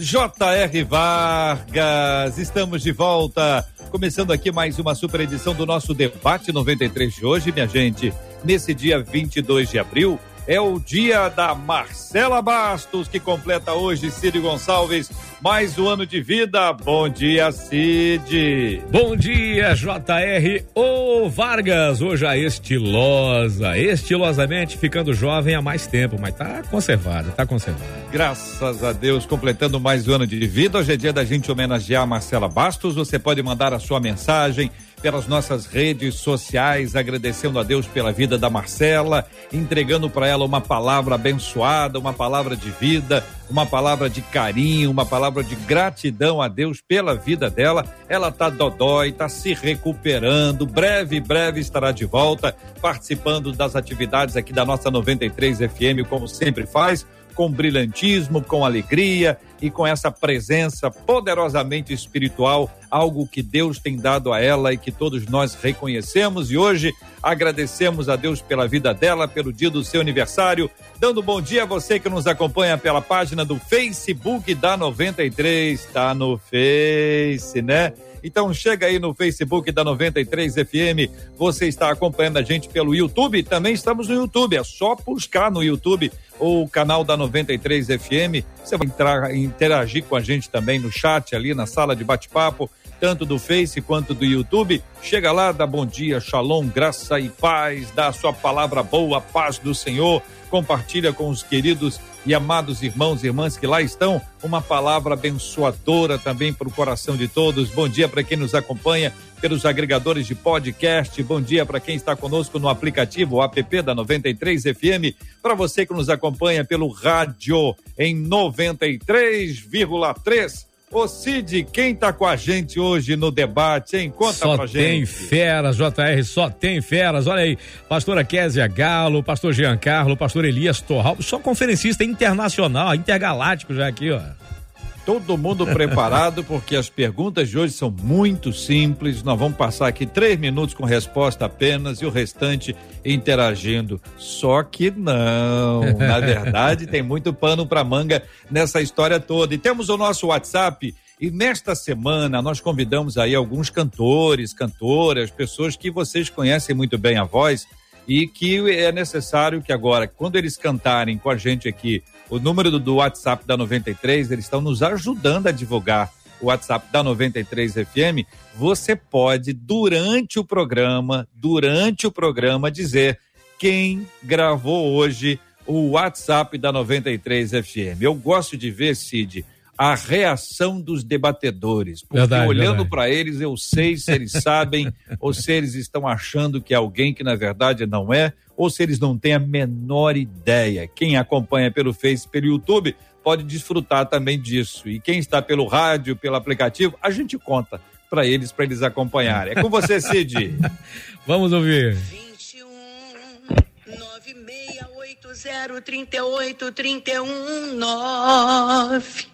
J.R. Vargas. Estamos de volta. Começando aqui mais uma super edição do nosso debate 93 de hoje, minha gente nesse dia 22 de abril. É o dia da Marcela Bastos, que completa hoje, Cid Gonçalves, mais um ano de vida. Bom dia, Cid. Bom dia, JR O Vargas. Hoje a estilosa, estilosamente ficando jovem há mais tempo, mas tá conservada, tá conservada. Graças a Deus, completando mais um ano de vida. Hoje é dia da gente homenagear a Marcela Bastos. Você pode mandar a sua mensagem pelas nossas redes sociais, agradecendo a Deus pela vida da Marcela, entregando para ela uma palavra abençoada, uma palavra de vida, uma palavra de carinho, uma palavra de gratidão a Deus pela vida dela. Ela tá dodói, tá se recuperando, breve, breve estará de volta, participando das atividades aqui da nossa 93 FM, como sempre faz com brilhantismo, com alegria e com essa presença poderosamente espiritual, algo que Deus tem dado a ela e que todos nós reconhecemos. E hoje agradecemos a Deus pela vida dela, pelo dia do seu aniversário. Dando bom dia a você que nos acompanha pela página do Facebook da 93, tá no Face, né? Então chega aí no Facebook da 93 FM. Você está acompanhando a gente pelo YouTube. Também estamos no YouTube. É só buscar no YouTube o canal da 93 FM. Você vai entrar, interagir com a gente também no chat ali na sala de bate-papo tanto do Face quanto do YouTube. Chega lá, dá bom dia, shalom, graça e paz, dá a sua palavra boa, paz do Senhor, compartilha com os queridos e amados irmãos e irmãs que lá estão, uma palavra abençoadora também para o coração de todos. Bom dia para quem nos acompanha pelos agregadores de podcast. Bom dia para quem está conosco no aplicativo app da 93 FM. Para você que nos acompanha pelo rádio em 93,3 Ô Cid, quem tá com a gente hoje no debate, hein? Conta só pra gente. Só tem feras, JR, só tem feras. Olha aí, pastora Késia Galo, pastor Giancarlo, pastor Elias Torral, só conferencista internacional, intergaláctico já aqui, ó todo mundo preparado, porque as perguntas de hoje são muito simples. Nós vamos passar aqui três minutos com resposta apenas e o restante interagindo. Só que não. Na verdade, tem muito pano para manga nessa história toda. E temos o nosso WhatsApp. E nesta semana nós convidamos aí alguns cantores, cantoras, pessoas que vocês conhecem muito bem a voz e que é necessário que agora, quando eles cantarem com a gente aqui o número do WhatsApp da 93, eles estão nos ajudando a divulgar o WhatsApp da 93 FM. Você pode, durante o programa, durante o programa, dizer quem gravou hoje o WhatsApp da 93 FM. Eu gosto de ver, Cid, a reação dos debatedores. Porque verdade, olhando para eles, eu sei se eles sabem ou se eles estão achando que é alguém que na verdade não é, ou se eles não têm a menor ideia. Quem acompanha pelo Face, pelo YouTube, pode desfrutar também disso. E quem está pelo rádio, pelo aplicativo, a gente conta para eles, para eles acompanharem. É com você, Cid. Vamos ouvir. 21 968 38 31 9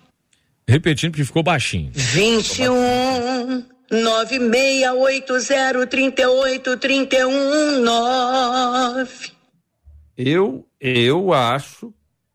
Repetindo porque ficou baixinho. 21 9680 38 31 9. Eu, eu acho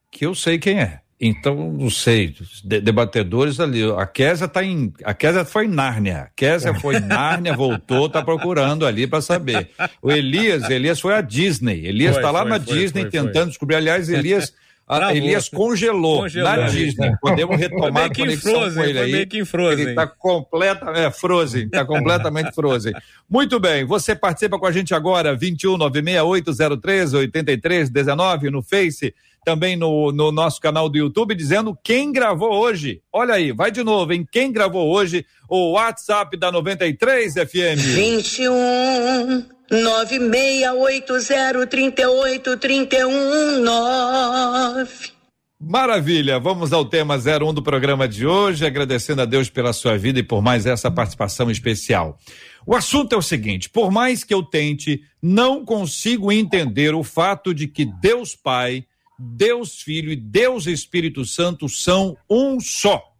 que eu sei quem é. Então, não sei, de, debatedores ali, a Késia tá em, a Késia foi em Nárnia, a Késia foi em Nárnia, voltou, tá procurando ali para saber. O Elias, Elias foi a Disney, Elias foi, tá lá foi, na foi, Disney tentando descobrir, aliás, Elias a Elias congelou, congelou, na Disney. Podemos retomar a conexão frozen, com ele aí. Meio que frozen. Ele está completa, é, frozen, está completamente frozen. Muito bem, você participa com a gente agora, 21 96803 8319 no Face, também no, no nosso canal do YouTube, dizendo quem gravou hoje. Olha aí, vai de novo, em quem gravou hoje o WhatsApp da 93 FM. 21 968038319. Maravilha, vamos ao tema 01 do programa de hoje, agradecendo a Deus pela sua vida e por mais essa participação especial. O assunto é o seguinte: por mais que eu tente, não consigo entender o fato de que Deus Pai, Deus Filho e Deus Espírito Santo são um só.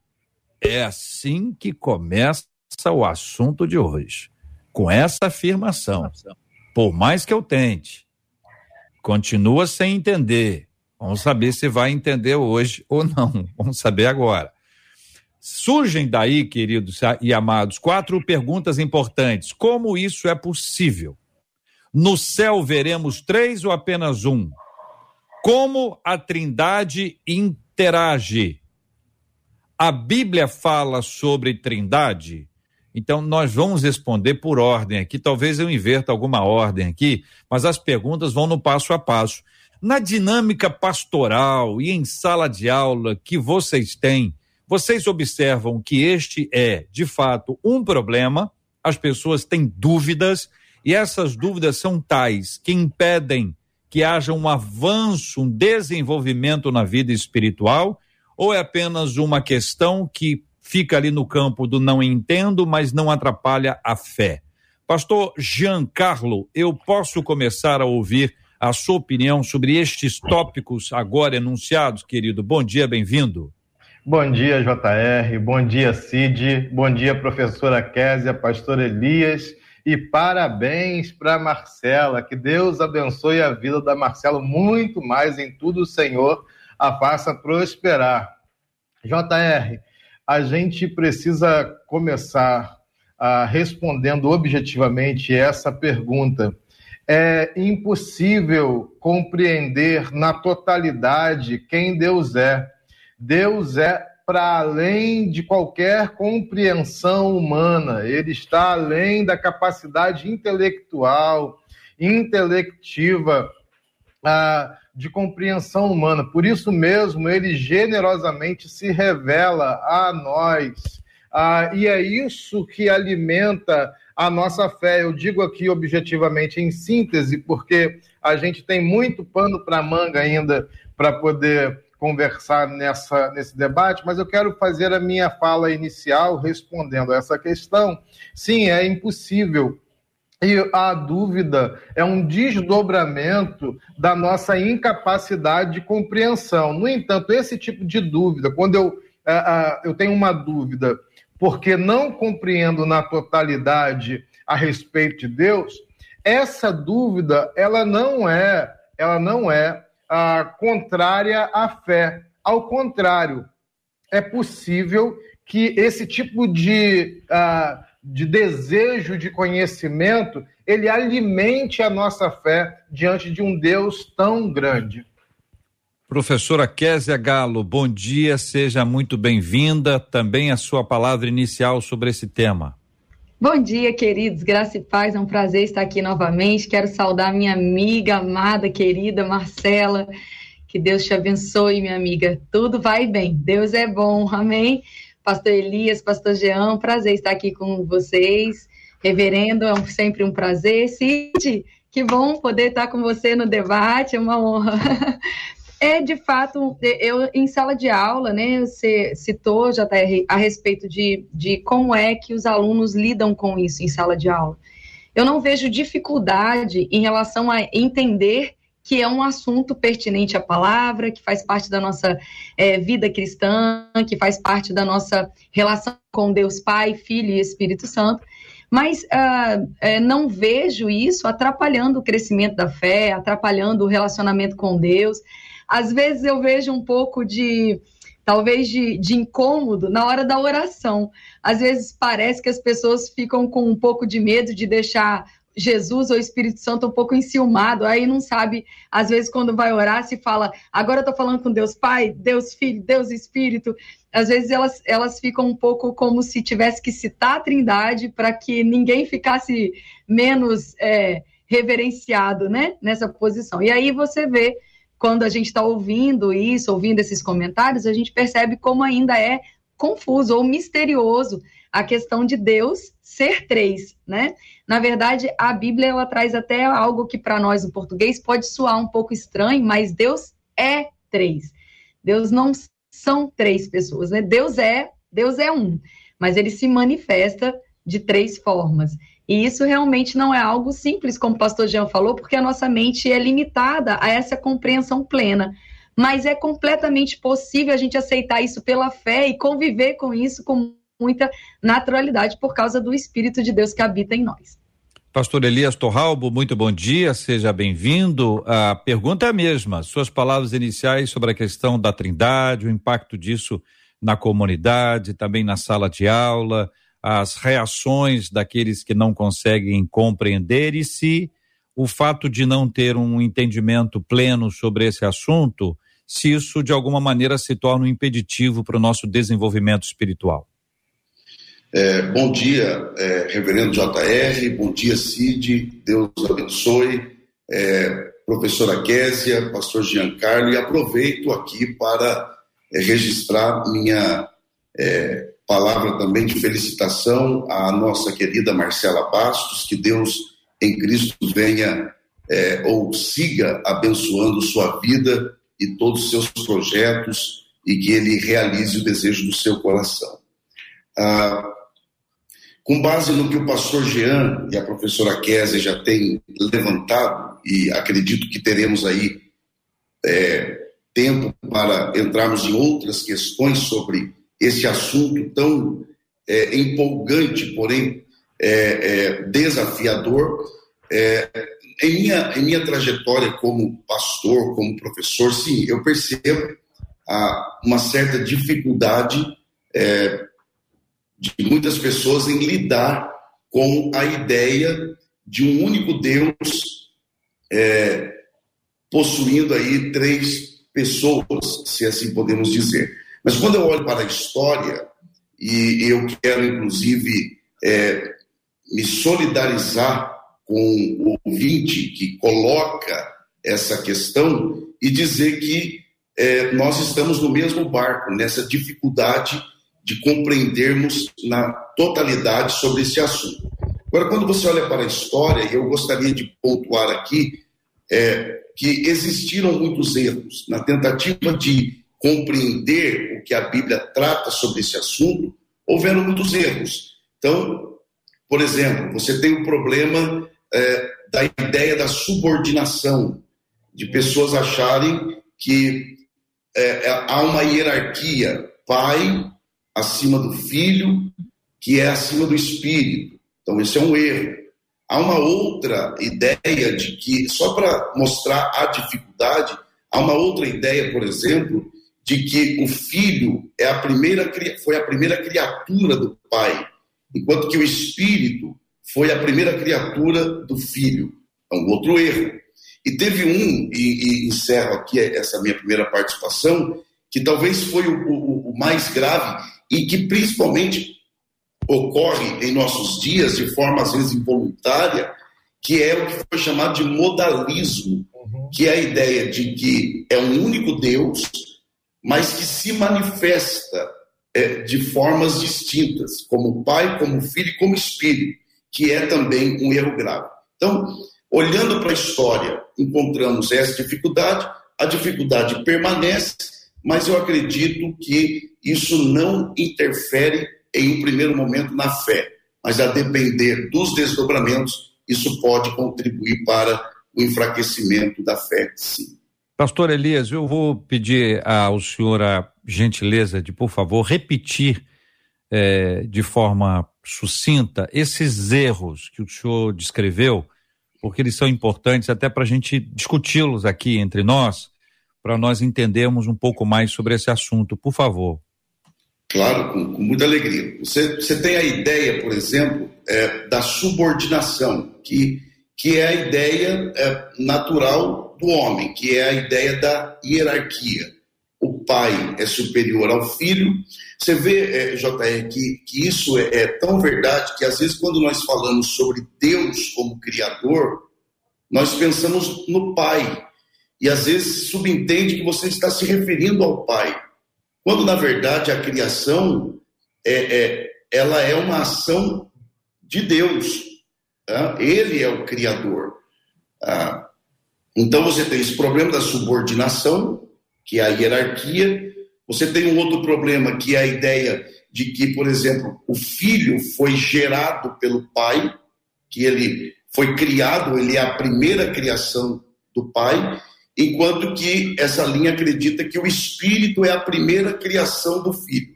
É assim que começa o assunto de hoje. Com essa afirmação. Por mais que eu tente, continua sem entender Vamos saber se vai entender hoje ou não. Vamos saber agora. Surgem daí, queridos e amados, quatro perguntas importantes. Como isso é possível? No céu veremos três ou apenas um? Como a Trindade interage? A Bíblia fala sobre Trindade? Então, nós vamos responder por ordem aqui. Talvez eu inverta alguma ordem aqui, mas as perguntas vão no passo a passo. Na dinâmica pastoral e em sala de aula que vocês têm, vocês observam que este é, de fato, um problema, as pessoas têm dúvidas e essas dúvidas são tais que impedem que haja um avanço, um desenvolvimento na vida espiritual, ou é apenas uma questão que fica ali no campo do não entendo, mas não atrapalha a fé? Pastor Giancarlo, eu posso começar a ouvir a sua opinião sobre estes tópicos agora enunciados, querido. Bom dia, bem-vindo. Bom dia, JR. Bom dia, Cid. Bom dia, professora Késia, pastor Elias. E parabéns para Marcela. Que Deus abençoe a vida da Marcela muito mais em tudo, o Senhor a faça prosperar. JR, a gente precisa começar ah, respondendo objetivamente essa pergunta é impossível compreender na totalidade quem Deus é. Deus é para além de qualquer compreensão humana, ele está além da capacidade intelectual, intelectiva ah, de compreensão humana. Por isso mesmo, ele generosamente se revela a nós. Ah, e é isso que alimenta a nossa fé. Eu digo aqui objetivamente, em síntese, porque a gente tem muito pano para manga ainda para poder conversar nessa, nesse debate, mas eu quero fazer a minha fala inicial respondendo a essa questão. Sim, é impossível. E a dúvida é um desdobramento da nossa incapacidade de compreensão. No entanto, esse tipo de dúvida, quando eu, eu tenho uma dúvida porque não compreendo na totalidade a respeito de Deus, essa dúvida ela não é, ela não é ah, contrária à fé. Ao contrário, é possível que esse tipo de, ah, de desejo de conhecimento ele alimente a nossa fé diante de um Deus tão grande. Professora Késia Galo, bom dia, seja muito bem-vinda. Também a sua palavra inicial sobre esse tema. Bom dia, queridos, graça e paz, é um prazer estar aqui novamente. Quero saudar minha amiga amada, querida Marcela. Que Deus te abençoe, minha amiga. Tudo vai bem, Deus é bom, amém. Pastor Elias, Pastor Jean, prazer estar aqui com vocês. Reverendo, é um, sempre um prazer. Cid, que bom poder estar com você no debate, é uma honra. É, de fato, eu em sala de aula, né, você citou, já a respeito de, de como é que os alunos lidam com isso em sala de aula. Eu não vejo dificuldade em relação a entender que é um assunto pertinente à palavra, que faz parte da nossa é, vida cristã, que faz parte da nossa relação com Deus Pai, Filho e Espírito Santo. Mas uh, é, não vejo isso atrapalhando o crescimento da fé, atrapalhando o relacionamento com Deus às vezes eu vejo um pouco de talvez de, de, incômodo na hora da oração. Às vezes parece que as pessoas ficam com um pouco de medo de deixar Jesus ou Espírito Santo um pouco enciumado, aí não sabe, às vezes quando vai orar se fala, agora eu tô falando com Deus Pai, Deus Filho, Deus Espírito, às vezes elas, elas ficam um pouco como se tivesse que citar a trindade para que ninguém ficasse menos é, reverenciado, né, nessa posição. E aí você vê quando a gente está ouvindo isso, ouvindo esses comentários, a gente percebe como ainda é confuso ou misterioso a questão de Deus ser três, né? Na verdade, a Bíblia ela traz até algo que para nós no português pode soar um pouco estranho, mas Deus é três. Deus não são três pessoas, né? Deus é, Deus é um, mas ele se manifesta de três formas. E isso realmente não é algo simples, como o pastor Jean falou, porque a nossa mente é limitada a essa compreensão plena. Mas é completamente possível a gente aceitar isso pela fé e conviver com isso com muita naturalidade por causa do Espírito de Deus que habita em nós. Pastor Elias Torralbo, muito bom dia, seja bem-vindo. A pergunta é a mesma, suas palavras iniciais sobre a questão da trindade, o impacto disso na comunidade, também na sala de aula, as reações daqueles que não conseguem compreender e se o fato de não ter um entendimento pleno sobre esse assunto, se isso de alguma maneira se torna um impeditivo para o nosso desenvolvimento espiritual. É, bom dia, é, Reverendo JR, bom dia, Cid, Deus abençoe, é, professora Késia, pastor Giancarlo, e aproveito aqui para é, registrar minha é, palavra também de felicitação à nossa querida Marcela Bastos, que Deus em Cristo venha é, ou siga abençoando sua vida e todos os seus projetos e que ele realize o desejo do seu coração. Ah, com base no que o pastor Jean e a professora Kézia já têm levantado, e acredito que teremos aí é, tempo para entrarmos em outras questões sobre esse assunto tão é, empolgante, porém é, é desafiador. É, em, minha, em minha trajetória como pastor, como professor, sim, eu percebo a, uma certa dificuldade é, de muitas pessoas em lidar com a ideia de um único Deus é, possuindo aí três pessoas, se assim podemos dizer. Mas quando eu olho para a história, e eu quero inclusive é, me solidarizar com o ouvinte que coloca essa questão e dizer que é, nós estamos no mesmo barco, nessa dificuldade de compreendermos na totalidade sobre esse assunto. Agora, quando você olha para a história, eu gostaria de pontuar aqui é, que existiram muitos erros na tentativa de compreender que a Bíblia trata sobre esse assunto, houveram muitos erros. Então, por exemplo, você tem o problema é, da ideia da subordinação, de pessoas acharem que é, há uma hierarquia, pai, acima do filho, que é acima do espírito. Então, esse é um erro. Há uma outra ideia de que, só para mostrar a dificuldade, há uma outra ideia, por exemplo, de que o filho é a primeira, foi a primeira criatura do pai, enquanto que o espírito foi a primeira criatura do filho. É um outro erro. E teve um, e, e encerro aqui essa minha primeira participação, que talvez foi o, o, o mais grave, e que principalmente ocorre em nossos dias de forma às vezes involuntária, que é o que foi chamado de modalismo, uhum. que é a ideia de que é um único Deus, mas que se manifesta é, de formas distintas, como Pai, como Filho e como Espírito, que é também um erro grave. Então, olhando para a história, encontramos essa dificuldade, a dificuldade permanece, mas eu acredito que isso não interfere em um primeiro momento na fé, mas a depender dos desdobramentos, isso pode contribuir para o enfraquecimento da fé, sim. Pastor Elias, eu vou pedir ao senhor a gentileza de, por favor, repetir eh, de forma sucinta esses erros que o senhor descreveu, porque eles são importantes até para a gente discuti-los aqui entre nós, para nós entendermos um pouco mais sobre esse assunto. Por favor. Claro, com, com muita alegria. Você, você, tem a ideia, por exemplo, é, da subordinação, que, que é a ideia é, natural do homem, que é a ideia da hierarquia. O pai é superior ao filho. Você vê, é, JR, que, que isso é, é tão verdade que às vezes quando nós falamos sobre Deus como Criador, nós pensamos no pai. E às vezes subentende que você está se referindo ao pai quando, na verdade, a criação é, é ela é uma ação de Deus. Tá? Ele é o Criador. Tá? Então, você tem esse problema da subordinação, que é a hierarquia. Você tem um outro problema, que é a ideia de que, por exemplo, o filho foi gerado pelo pai, que ele foi criado, ele é a primeira criação do pai, enquanto que essa linha acredita que o espírito é a primeira criação do filho.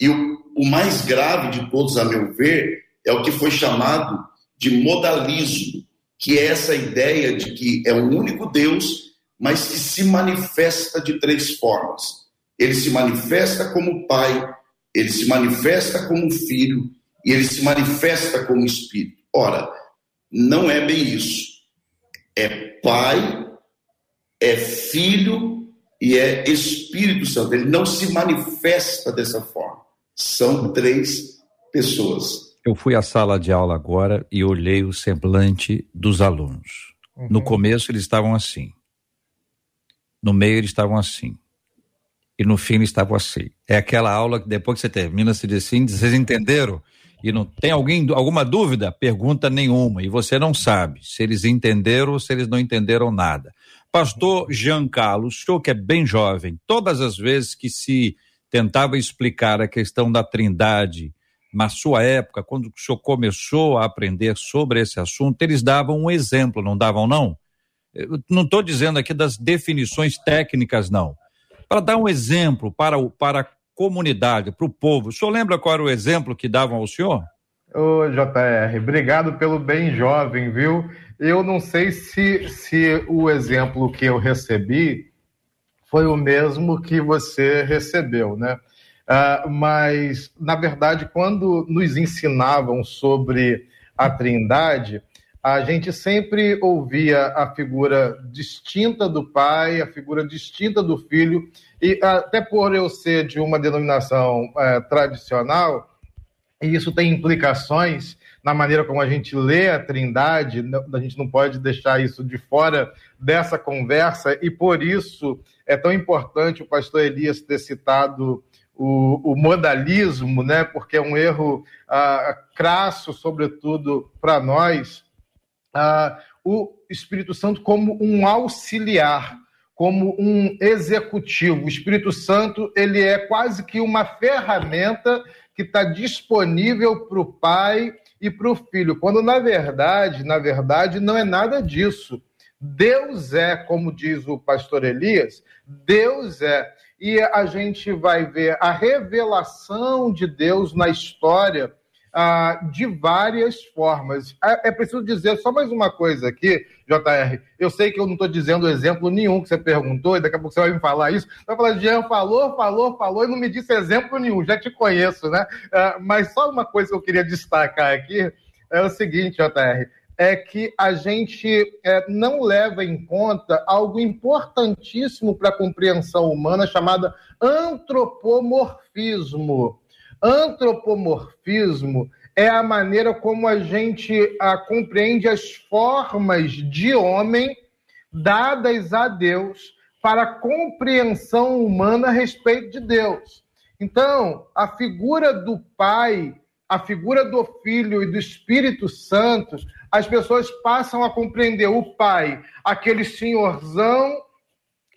E o, o mais grave de todos, a meu ver, é o que foi chamado de modalismo, que é essa ideia de que é um único Deus, mas que se manifesta de três formas. Ele se manifesta como Pai, ele se manifesta como Filho e ele se manifesta como Espírito. Ora, não é bem isso. É Pai, é Filho e é Espírito Santo. Ele não se manifesta dessa forma. São três pessoas. Eu fui à sala de aula agora e olhei o semblante dos alunos. Uhum. No começo eles estavam assim. No meio eles estavam assim. E no fim eles estavam assim. É aquela aula que depois que você termina, você diz assim, vocês entenderam? E não tem alguém, alguma dúvida? Pergunta nenhuma. E você não sabe se eles entenderam ou se eles não entenderam nada. Pastor Giancarlo, o senhor que é bem jovem, todas as vezes que se tentava explicar a questão da trindade, na sua época, quando o senhor começou a aprender sobre esse assunto, eles davam um exemplo, não davam, não? Eu não estou dizendo aqui das definições técnicas, não. Para dar um exemplo para, o, para a comunidade, para o povo. O senhor lembra qual era o exemplo que davam ao senhor? Ô, JR, obrigado pelo bem jovem, viu? Eu não sei se, se o exemplo que eu recebi foi o mesmo que você recebeu, né? Uh, mas, na verdade, quando nos ensinavam sobre a Trindade, a gente sempre ouvia a figura distinta do pai, a figura distinta do filho, e até por eu ser de uma denominação uh, tradicional, e isso tem implicações na maneira como a gente lê a Trindade, a gente não pode deixar isso de fora dessa conversa, e por isso é tão importante o pastor Elias ter citado o, o modalismo, né? porque é um erro ah, crasso, sobretudo para nós, ah, o Espírito Santo como um auxiliar, como um executivo. O Espírito Santo ele é quase que uma ferramenta que está disponível para o pai e para o filho, quando na verdade, na verdade, não é nada disso. Deus é, como diz o pastor Elias, Deus é e a gente vai ver a revelação de Deus na história ah, de várias formas. É, é, preciso dizer só mais uma coisa aqui, JR. Eu sei que eu não estou dizendo exemplo nenhum que você perguntou, e daqui a pouco você vai me falar isso. Vai falar, Jean falou, falou, falou, e não me disse exemplo nenhum, já te conheço, né? Ah, mas só uma coisa que eu queria destacar aqui é o seguinte, JR é que a gente é, não leva em conta algo importantíssimo para a compreensão humana chamada antropomorfismo. Antropomorfismo é a maneira como a gente a, compreende as formas de homem dadas a Deus para a compreensão humana a respeito de Deus. Então, a figura do Pai, a figura do Filho e do Espírito Santo as pessoas passam a compreender o pai, aquele senhorzão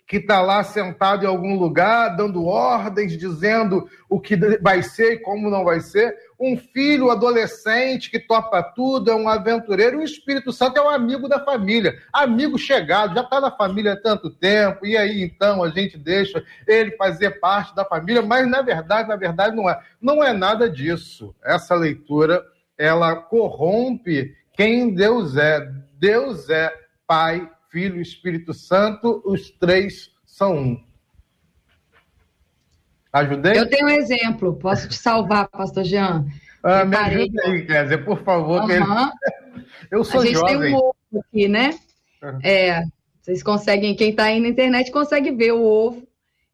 que está lá sentado em algum lugar, dando ordens, dizendo o que vai ser e como não vai ser. Um filho adolescente que topa tudo, é um aventureiro. O Espírito Santo é um amigo da família, amigo chegado, já está na família há tanto tempo. E aí então a gente deixa ele fazer parte da família, mas na verdade, na verdade não é. Não é nada disso. Essa leitura ela corrompe quem Deus é. Deus é Pai, Filho e Espírito Santo, os três são um. Ajudei? Eu tenho um exemplo, posso te salvar, pastor Jean? Ah, me ajuda aí, Kézia, por favor. Uhum. Ele... Eu sou jovem. A gente jovem. tem um ovo aqui, né? Uhum. É, vocês conseguem, quem está aí na internet consegue ver o ovo.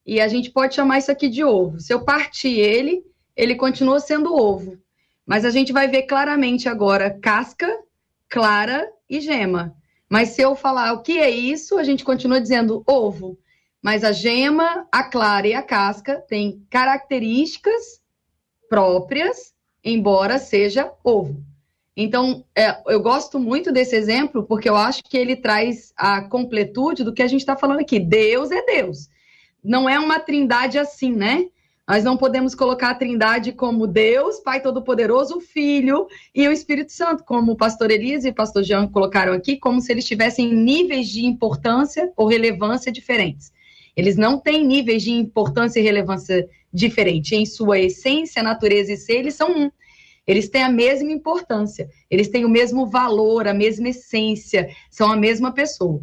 E a gente pode chamar isso aqui de ovo. Se eu partir ele, ele continua sendo ovo. Mas a gente vai ver claramente agora casca clara e gema. Mas se eu falar o que é isso, a gente continua dizendo ovo. Mas a gema, a clara e a casca têm características próprias, embora seja ovo. Então, é, eu gosto muito desse exemplo porque eu acho que ele traz a completude do que a gente está falando aqui. Deus é Deus. não é uma trindade assim, né? Nós não podemos colocar a Trindade como Deus, Pai Todo-Poderoso, Filho e o Espírito Santo, como o pastor Elise e o pastor Jean colocaram aqui, como se eles tivessem níveis de importância ou relevância diferentes. Eles não têm níveis de importância e relevância diferentes. Em sua essência, natureza e ser, eles são um. Eles têm a mesma importância, eles têm o mesmo valor, a mesma essência, são a mesma pessoa.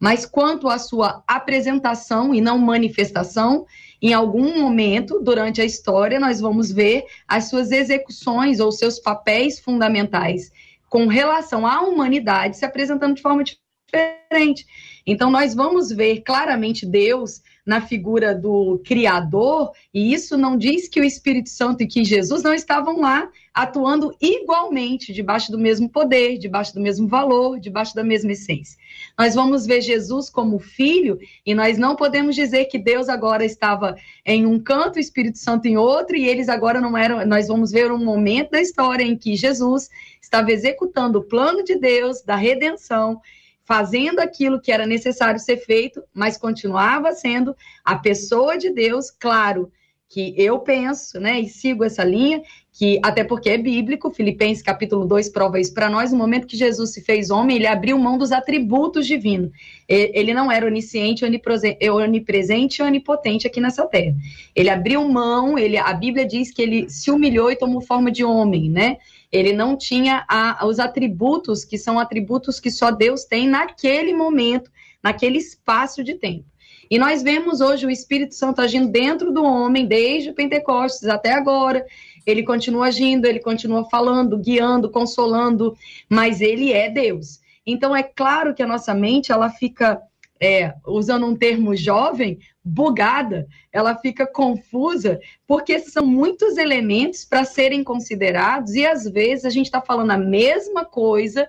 Mas quanto à sua apresentação e não manifestação, em algum momento durante a história, nós vamos ver as suas execuções ou seus papéis fundamentais com relação à humanidade se apresentando de forma diferente. Então, nós vamos ver claramente Deus na figura do Criador, e isso não diz que o Espírito Santo e que Jesus não estavam lá atuando igualmente, debaixo do mesmo poder, debaixo do mesmo valor, debaixo da mesma essência. Nós vamos ver Jesus como filho, e nós não podemos dizer que Deus agora estava em um canto, o Espírito Santo em outro, e eles agora não eram. Nós vamos ver um momento da história em que Jesus estava executando o plano de Deus da redenção fazendo aquilo que era necessário ser feito, mas continuava sendo a pessoa de Deus, claro, que eu penso, né, e sigo essa linha, que até porque é bíblico, Filipenses capítulo 2 prova isso para nós, no momento que Jesus se fez homem, ele abriu mão dos atributos divinos. Ele não era onisciente, onipresente e onipotente aqui nessa terra. Ele abriu mão, ele, a Bíblia diz que ele se humilhou e tomou forma de homem, né? Ele não tinha a, os atributos que são atributos que só Deus tem naquele momento, naquele espaço de tempo. E nós vemos hoje o Espírito Santo agindo dentro do homem, desde Pentecostes até agora. Ele continua agindo, ele continua falando, guiando, consolando, mas ele é Deus. Então é claro que a nossa mente ela fica é, usando um termo jovem, bugada, ela fica confusa, porque são muitos elementos para serem considerados e às vezes a gente está falando a mesma coisa,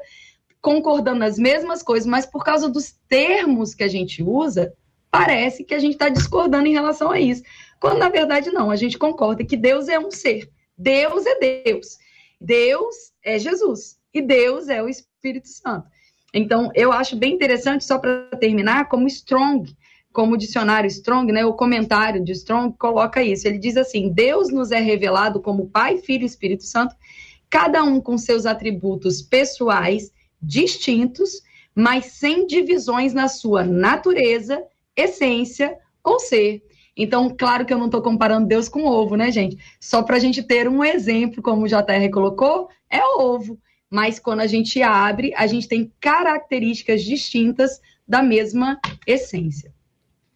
concordando as mesmas coisas, mas por causa dos termos que a gente usa, parece que a gente está discordando em relação a isso. Quando na verdade não, a gente concorda que Deus é um ser, Deus é Deus, Deus é Jesus e Deus é o Espírito Santo. Então, eu acho bem interessante, só para terminar, como Strong, como o dicionário Strong, né, o comentário de Strong coloca isso. Ele diz assim: Deus nos é revelado como Pai, Filho e Espírito Santo, cada um com seus atributos pessoais distintos, mas sem divisões na sua natureza, essência ou ser. Então, claro que eu não estou comparando Deus com ovo, né, gente? Só para a gente ter um exemplo, como o JR colocou, é o ovo mas quando a gente abre, a gente tem características distintas da mesma essência.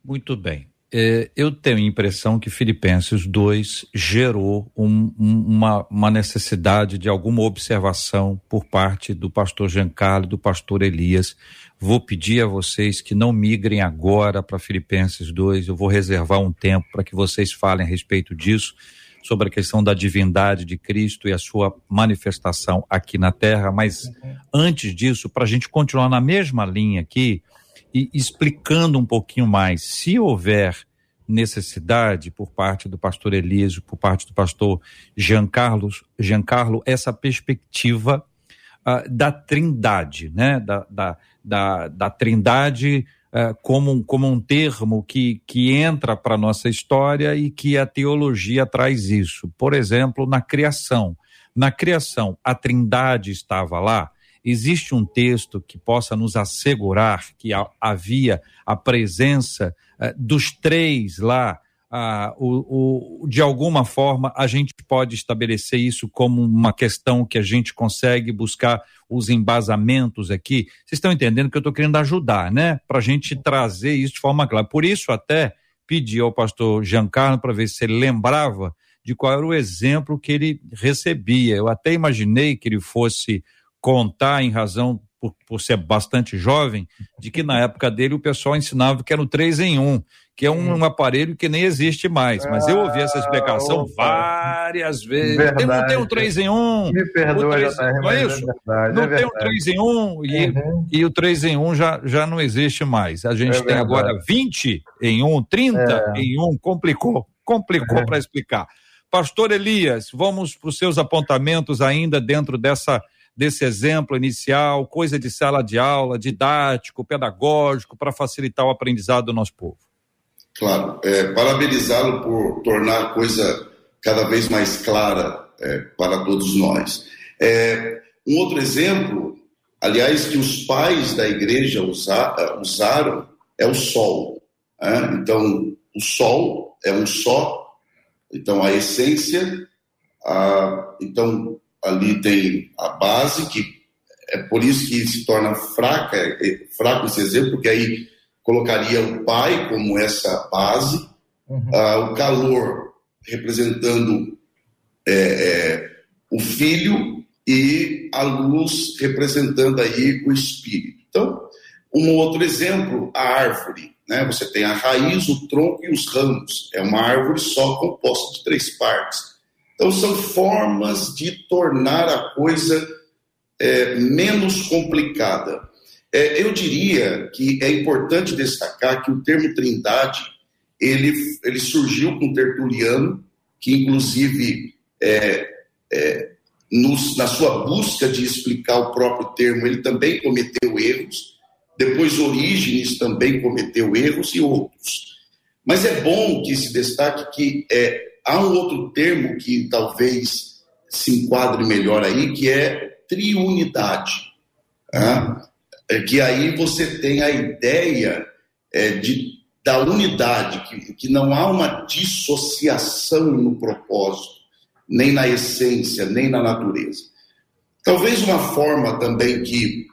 Muito bem. É, eu tenho a impressão que Filipenses 2 gerou um, um, uma, uma, necessidade de alguma observação por parte do pastor Giancarlo do pastor Elias. Vou pedir a vocês que não migrem agora para Filipenses 2, eu vou reservar um tempo para que vocês falem a respeito disso sobre a questão da divindade de Cristo e a sua manifestação aqui na Terra, mas antes disso, para a gente continuar na mesma linha aqui e explicando um pouquinho mais, se houver necessidade por parte do pastor Elísio, por parte do pastor Giancarlo, Giancarlo essa perspectiva uh, da trindade, né? Da, da, da, da trindade uh, como, como um termo que, que entra para a nossa história e que a teologia traz isso. Por exemplo, na criação. Na criação, a trindade estava lá. Existe um texto que possa nos assegurar que havia a presença uh, dos três lá ah, o, o, de alguma forma a gente pode estabelecer isso como uma questão que a gente consegue buscar os embasamentos aqui. Vocês estão entendendo que eu estou querendo ajudar, né? Para a gente trazer isso de forma clara. Por isso, até pedi ao pastor Giancarlo para ver se ele lembrava de qual era o exemplo que ele recebia. Eu até imaginei que ele fosse contar em razão por, por, ser bastante jovem, de que na época dele o pessoal ensinava que era o 3 em 1, que é um, um aparelho que nem existe mais. Mas eu ouvi essa explicação ah, várias vezes. Verdade. Não tem um 3 em 1. Me perdoa, 3, JR, não é isso? É verdade, não é tem um 3 em 1 e, uhum. e o 3 em 1 já, já não existe mais. A gente é tem agora 20 em 1, 30 é. em 1, complicou. Complicou é. para explicar. Pastor Elias, vamos para os seus apontamentos ainda dentro dessa desse exemplo inicial, coisa de sala de aula, didático, pedagógico, para facilitar o aprendizado do nosso povo? Claro, é, parabenizá-lo por tornar a coisa cada vez mais clara é, para todos nós. É, um outro exemplo, aliás, que os pais da igreja usa, usaram é o sol. Né? Então, o sol é um só, então a essência, a, então ali tem a base, que é por isso que se torna fraca, é, fraco esse exemplo, porque aí colocaria o pai como essa base, uhum. ah, o calor representando é, é, o filho e a luz representando aí o espírito. Então, um outro exemplo, a árvore. Né? Você tem a raiz, o tronco e os ramos. É uma árvore só composta de três partes. Então, são formas de tornar a coisa é, menos complicada. É, eu diria que é importante destacar que o termo trindade ele, ele surgiu com Tertuliano, que inclusive é, é, nos, na sua busca de explicar o próprio termo, ele também cometeu erros. Depois Orígenes também cometeu erros e outros. Mas é bom que se destaque que é, há um outro termo que talvez se enquadre melhor aí, que é triunidade. Tá? É que aí você tem a ideia é, de, da unidade, que, que não há uma dissociação no propósito, nem na essência, nem na natureza. Talvez uma forma também que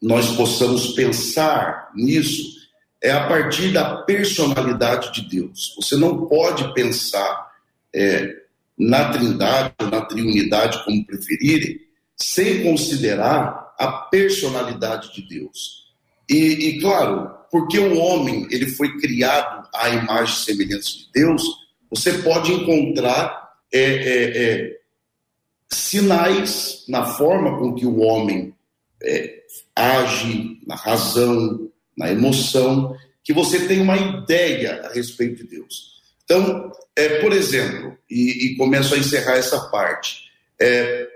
nós possamos pensar nisso é a partir da personalidade de Deus. Você não pode pensar é, na trindade ou na triunidade, como preferirem, sem considerar a personalidade de Deus. E, e, claro, porque o homem ele foi criado à imagem e semelhança de Deus, você pode encontrar é, é, é, sinais na forma com que o homem é, age, na razão, na emoção, que você tem uma ideia a respeito de Deus. Então, é, por exemplo, e, e começo a encerrar essa parte, é,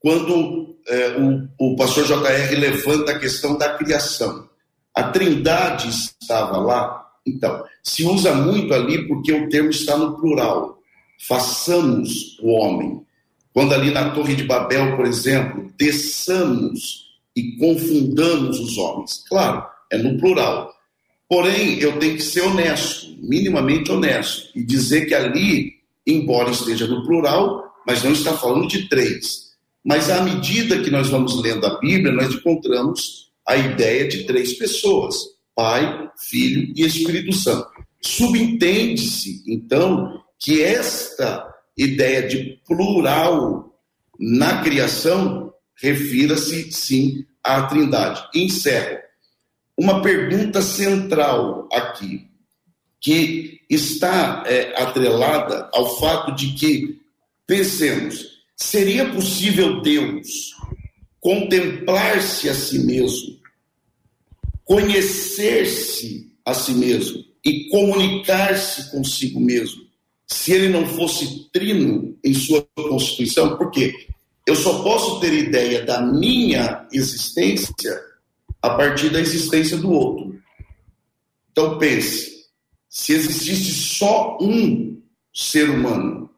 quando é, o, o pastor JR levanta a questão da criação. A trindade estava lá, então, se usa muito ali porque o termo está no plural. Façamos o homem. Quando ali na Torre de Babel, por exemplo, desçamos e confundamos os homens. Claro, é no plural. Porém, eu tenho que ser honesto, minimamente honesto, e dizer que ali, embora esteja no plural, mas não está falando de três, mas à medida que nós vamos lendo a Bíblia, nós encontramos a ideia de três pessoas: Pai, Filho e Espírito Santo. Subentende-se, então, que esta ideia de plural na criação refira-se, sim, à Trindade. Encerro. Uma pergunta central aqui, que está é, atrelada ao fato de que, pensemos, Seria possível Deus contemplar-se a si mesmo, conhecer-se a si mesmo e comunicar-se consigo mesmo, se ele não fosse trino em sua constituição? Por quê? Eu só posso ter ideia da minha existência a partir da existência do outro. Então pense, se existisse só um ser humano,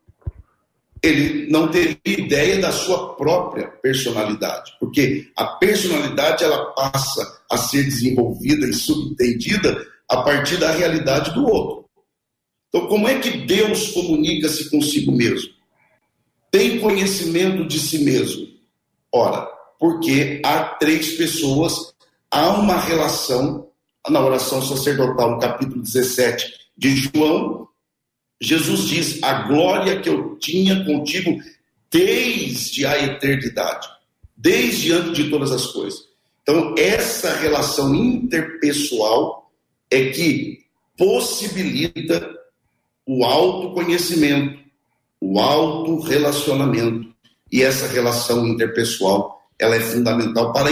ele não teria ideia da sua própria personalidade, porque a personalidade ela passa a ser desenvolvida e subentendida a partir da realidade do outro. Então, como é que Deus comunica-se consigo mesmo? Tem conhecimento de si mesmo? Ora, porque há três pessoas, há uma relação, na oração sacerdotal, no capítulo 17 de João, Jesus diz: a glória que eu tinha contigo desde a eternidade, desde antes de todas as coisas. Então, essa relação interpessoal é que possibilita o autoconhecimento, o autorrelacionamento. E essa relação interpessoal, ela é fundamental para,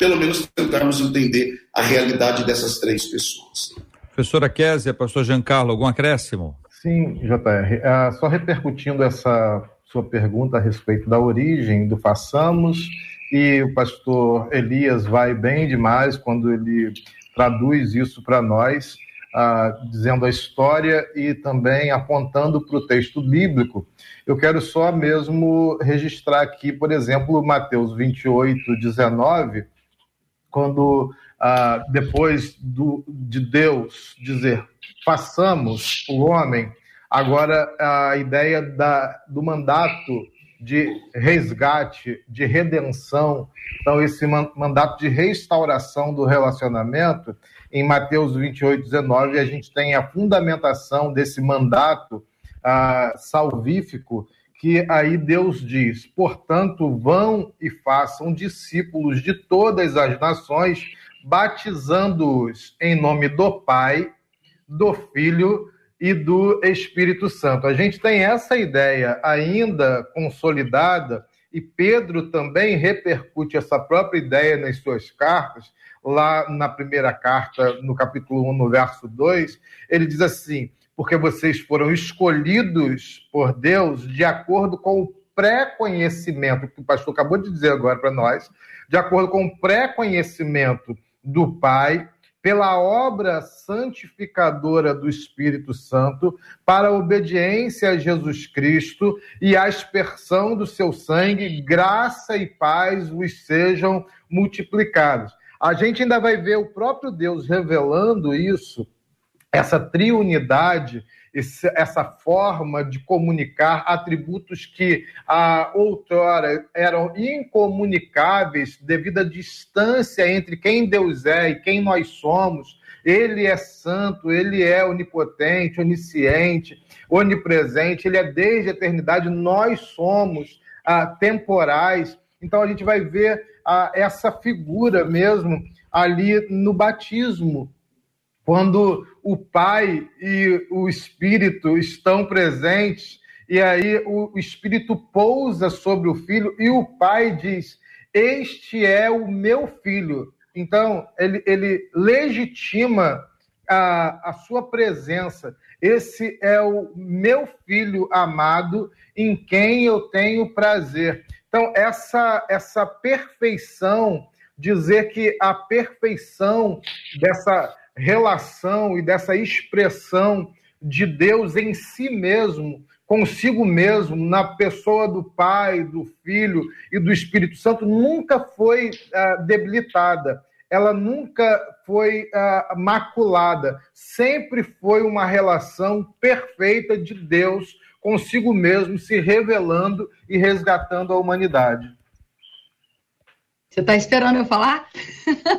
pelo menos, tentarmos entender a realidade dessas três pessoas. Professora Késia, pastor Giancarlo, algum acréscimo? Sim, JR. Ah, só repercutindo essa sua pergunta a respeito da origem do façamos, e o pastor Elias vai bem demais quando ele traduz isso para nós. ah, dizendo a história e também apontando para o texto bíblico. Eu quero só mesmo registrar aqui, por exemplo, Mateus 28, 19, quando ah, depois do, de Deus dizer façamos o homem, agora a ideia da, do mandato de resgate, de redenção, então esse mandato de restauração do relacionamento, em Mateus 28, 19, a gente tem a fundamentação desse mandato ah, salvífico, que aí Deus diz: portanto, vão e façam discípulos de todas as nações, batizando-os em nome do Pai, do Filho e do Espírito Santo. A gente tem essa ideia ainda consolidada e Pedro também repercute essa própria ideia nas suas cartas, lá na primeira carta, no capítulo 1, no verso 2, ele diz assim: Porque vocês foram escolhidos por Deus de acordo com o pré-conhecimento, que o pastor acabou de dizer agora para nós, de acordo com o pré-conhecimento do Pai, pela obra santificadora do Espírito Santo, para a obediência a Jesus Cristo e a aspersão do seu sangue, graça e paz vos sejam multiplicados. A gente ainda vai ver o próprio Deus revelando isso, essa triunidade, essa forma de comunicar atributos que a outrora eram incomunicáveis devido à distância entre quem Deus é e quem nós somos. Ele é santo, ele é onipotente, onisciente, onipresente, ele é desde a eternidade, nós somos ah, temporais. Então a gente vai ver a, essa figura mesmo ali no batismo, quando o Pai e o Espírito estão presentes, e aí o Espírito pousa sobre o Filho, e o Pai diz: Este é o meu filho. Então, ele, ele legitima a, a sua presença. Esse é o meu filho amado, em quem eu tenho prazer. Então, essa, essa perfeição, dizer que a perfeição dessa relação e dessa expressão de Deus em si mesmo, consigo mesmo, na pessoa do Pai, do Filho e do Espírito Santo, nunca foi uh, debilitada. Ela nunca foi uh, maculada. Sempre foi uma relação perfeita de Deus consigo mesmo, se revelando e resgatando a humanidade. Você está esperando eu falar?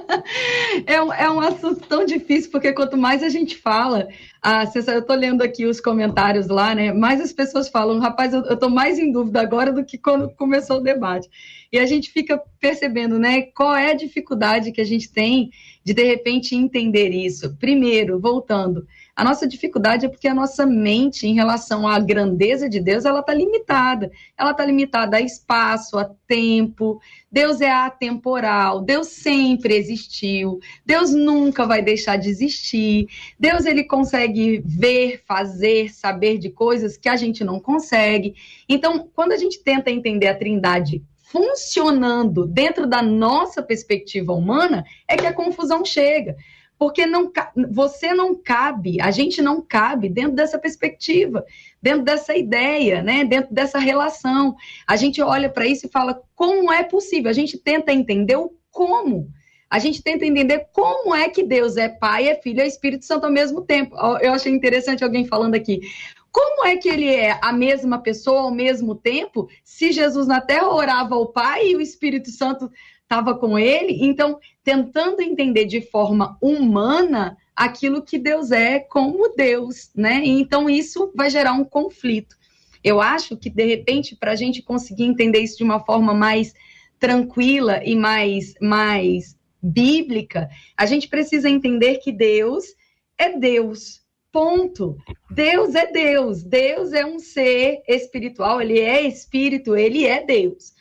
é, um, é um assunto tão difícil, porque quanto mais a gente fala, ah, eu estou lendo aqui os comentários lá, né? Mais as pessoas falam, rapaz, eu estou mais em dúvida agora do que quando começou o debate. E a gente fica percebendo, né? Qual é a dificuldade que a gente tem de, de repente, entender isso. Primeiro, voltando, a nossa dificuldade é porque a nossa mente, em relação à grandeza de Deus, ela está limitada. Ela está limitada a espaço, a tempo. Deus é atemporal. Deus sempre existiu. Deus nunca vai deixar de existir. Deus ele consegue ver, fazer, saber de coisas que a gente não consegue. Então, quando a gente tenta entender a Trindade funcionando dentro da nossa perspectiva humana, é que a confusão chega porque não, você não cabe, a gente não cabe dentro dessa perspectiva, dentro dessa ideia, né? dentro dessa relação. A gente olha para isso e fala como é possível. A gente tenta entender o como. A gente tenta entender como é que Deus é Pai, é Filho e é Espírito Santo ao mesmo tempo. Eu achei interessante alguém falando aqui. Como é que ele é a mesma pessoa ao mesmo tempo, se Jesus na terra orava ao Pai e o Espírito Santo estava com ele, então tentando entender de forma humana aquilo que Deus é como Deus, né? Então isso vai gerar um conflito. Eu acho que de repente para a gente conseguir entender isso de uma forma mais tranquila e mais mais bíblica, a gente precisa entender que Deus é Deus. Ponto. Deus é Deus. Deus é um ser espiritual, ele é espírito, ele é Deus.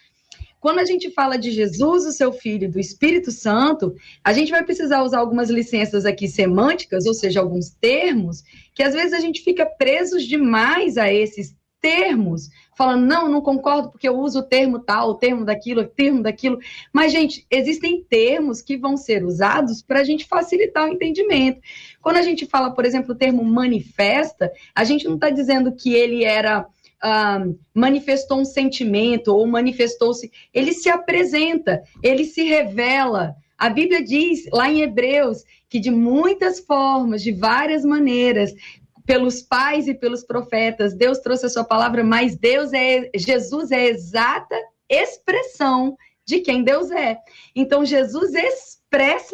Quando a gente fala de Jesus, o seu filho, do Espírito Santo, a gente vai precisar usar algumas licenças aqui semânticas, ou seja, alguns termos, que às vezes a gente fica presos demais a esses termos, falando, não, não concordo porque eu uso o termo tal, o termo daquilo, o termo daquilo. Mas, gente, existem termos que vão ser usados para a gente facilitar o entendimento. Quando a gente fala, por exemplo, o termo manifesta, a gente não está dizendo que ele era. Uh, manifestou um sentimento ou manifestou-se, ele se apresenta, ele se revela. A Bíblia diz lá em Hebreus que de muitas formas, de várias maneiras, pelos pais e pelos profetas, Deus trouxe a sua palavra, mas Deus é Jesus é a exata expressão de quem Deus é. Então Jesus expressa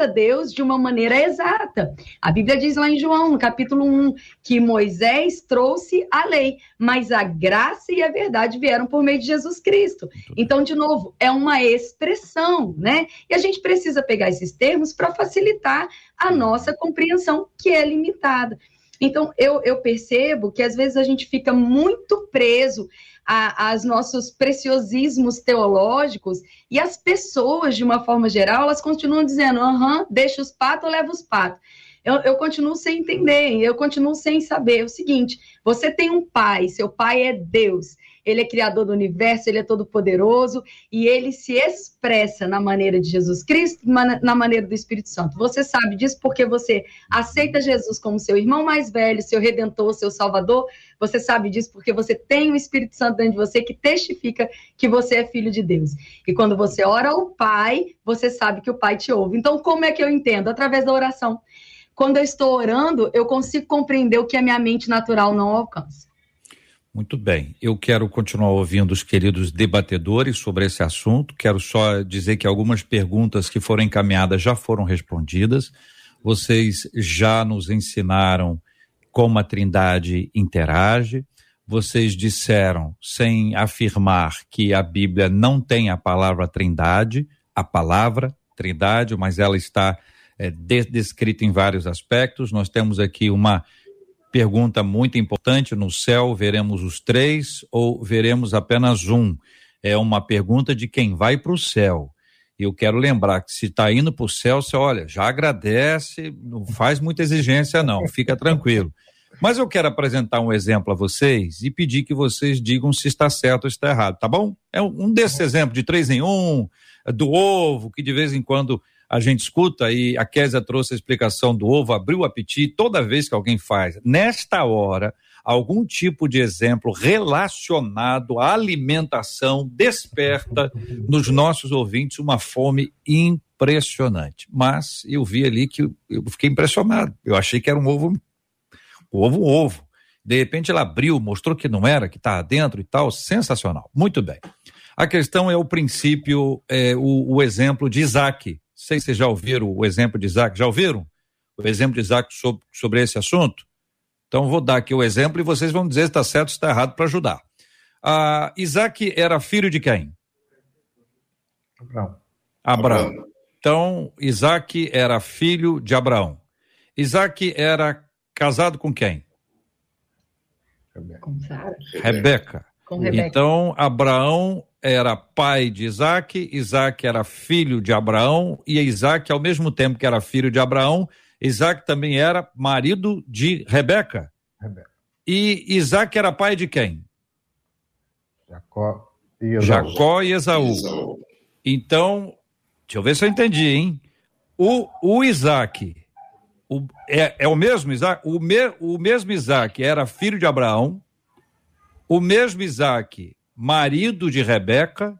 Deus de uma maneira exata. A Bíblia diz lá em João, no capítulo 1, que Moisés trouxe a lei, mas a graça e a verdade vieram por meio de Jesus Cristo. Então, de novo, é uma expressão, né? E a gente precisa pegar esses termos para facilitar a nossa compreensão, que é limitada. Então, eu, eu percebo que às vezes a gente fica muito preso aos nossos preciosismos teológicos e as pessoas, de uma forma geral, elas continuam dizendo: aham, deixa os patos, leva os patos. Eu, eu, continuo sem entender, eu continuo sem saber. É o seguinte: você tem um pai, seu pai é Deus ele é criador do universo, ele é todo poderoso e ele se expressa na maneira de Jesus Cristo, na maneira do Espírito Santo. Você sabe disso porque você aceita Jesus como seu irmão mais velho, seu redentor, seu salvador. Você sabe disso porque você tem o Espírito Santo dentro de você que testifica que você é filho de Deus. E quando você ora ao Pai, você sabe que o Pai te ouve. Então, como é que eu entendo? Através da oração. Quando eu estou orando, eu consigo compreender o que a minha mente natural não alcança. Muito bem. Eu quero continuar ouvindo os queridos debatedores sobre esse assunto. Quero só dizer que algumas perguntas que foram encaminhadas já foram respondidas. Vocês já nos ensinaram como a Trindade interage. Vocês disseram, sem afirmar, que a Bíblia não tem a palavra Trindade, a palavra Trindade, mas ela está é, descrita em vários aspectos. Nós temos aqui uma Pergunta muito importante: no céu veremos os três ou veremos apenas um? É uma pergunta de quem vai para o céu. E eu quero lembrar que se está indo para o céu, você olha, já agradece, não faz muita exigência, não, fica tranquilo. Mas eu quero apresentar um exemplo a vocês e pedir que vocês digam se está certo ou está errado, tá bom? É um desses exemplos de três em um, do ovo, que de vez em quando a gente escuta e a Késia trouxe a explicação do ovo, abriu o apetite toda vez que alguém faz. Nesta hora, algum tipo de exemplo relacionado à alimentação desperta nos nossos ouvintes uma fome impressionante. Mas eu vi ali que eu fiquei impressionado. Eu achei que era um ovo, um ovo, um ovo. De repente ela abriu, mostrou que não era, que estava dentro e tal. Sensacional. Muito bem. A questão é o princípio, é, o, o exemplo de Isaac sei se vocês já ouviram o exemplo de Isaac. Já ouviram o exemplo de Isaac sobre, sobre esse assunto? Então, vou dar aqui o exemplo e vocês vão dizer se está certo ou se está errado para ajudar. Ah, Isaac era filho de quem? Abraão. Abraão. Então, Isaac era filho de Abraão. Isaac era casado com quem? Com Sara. Rebeca. Rebeca. Então, Abraão era pai de Isaac, Isaac era filho de Abraão, e Isaac, ao mesmo tempo que era filho de Abraão, Isaac também era marido de Rebeca. Rebeca. E Isaac era pai de quem? Jacó e Esaú. Jacó e Esaú. Esaú. Então, deixa eu ver se eu entendi, hein? O, o Isaac, o, é, é o mesmo Isaac? O, me, o mesmo Isaac era filho de Abraão, o mesmo Isaac marido de Rebeca,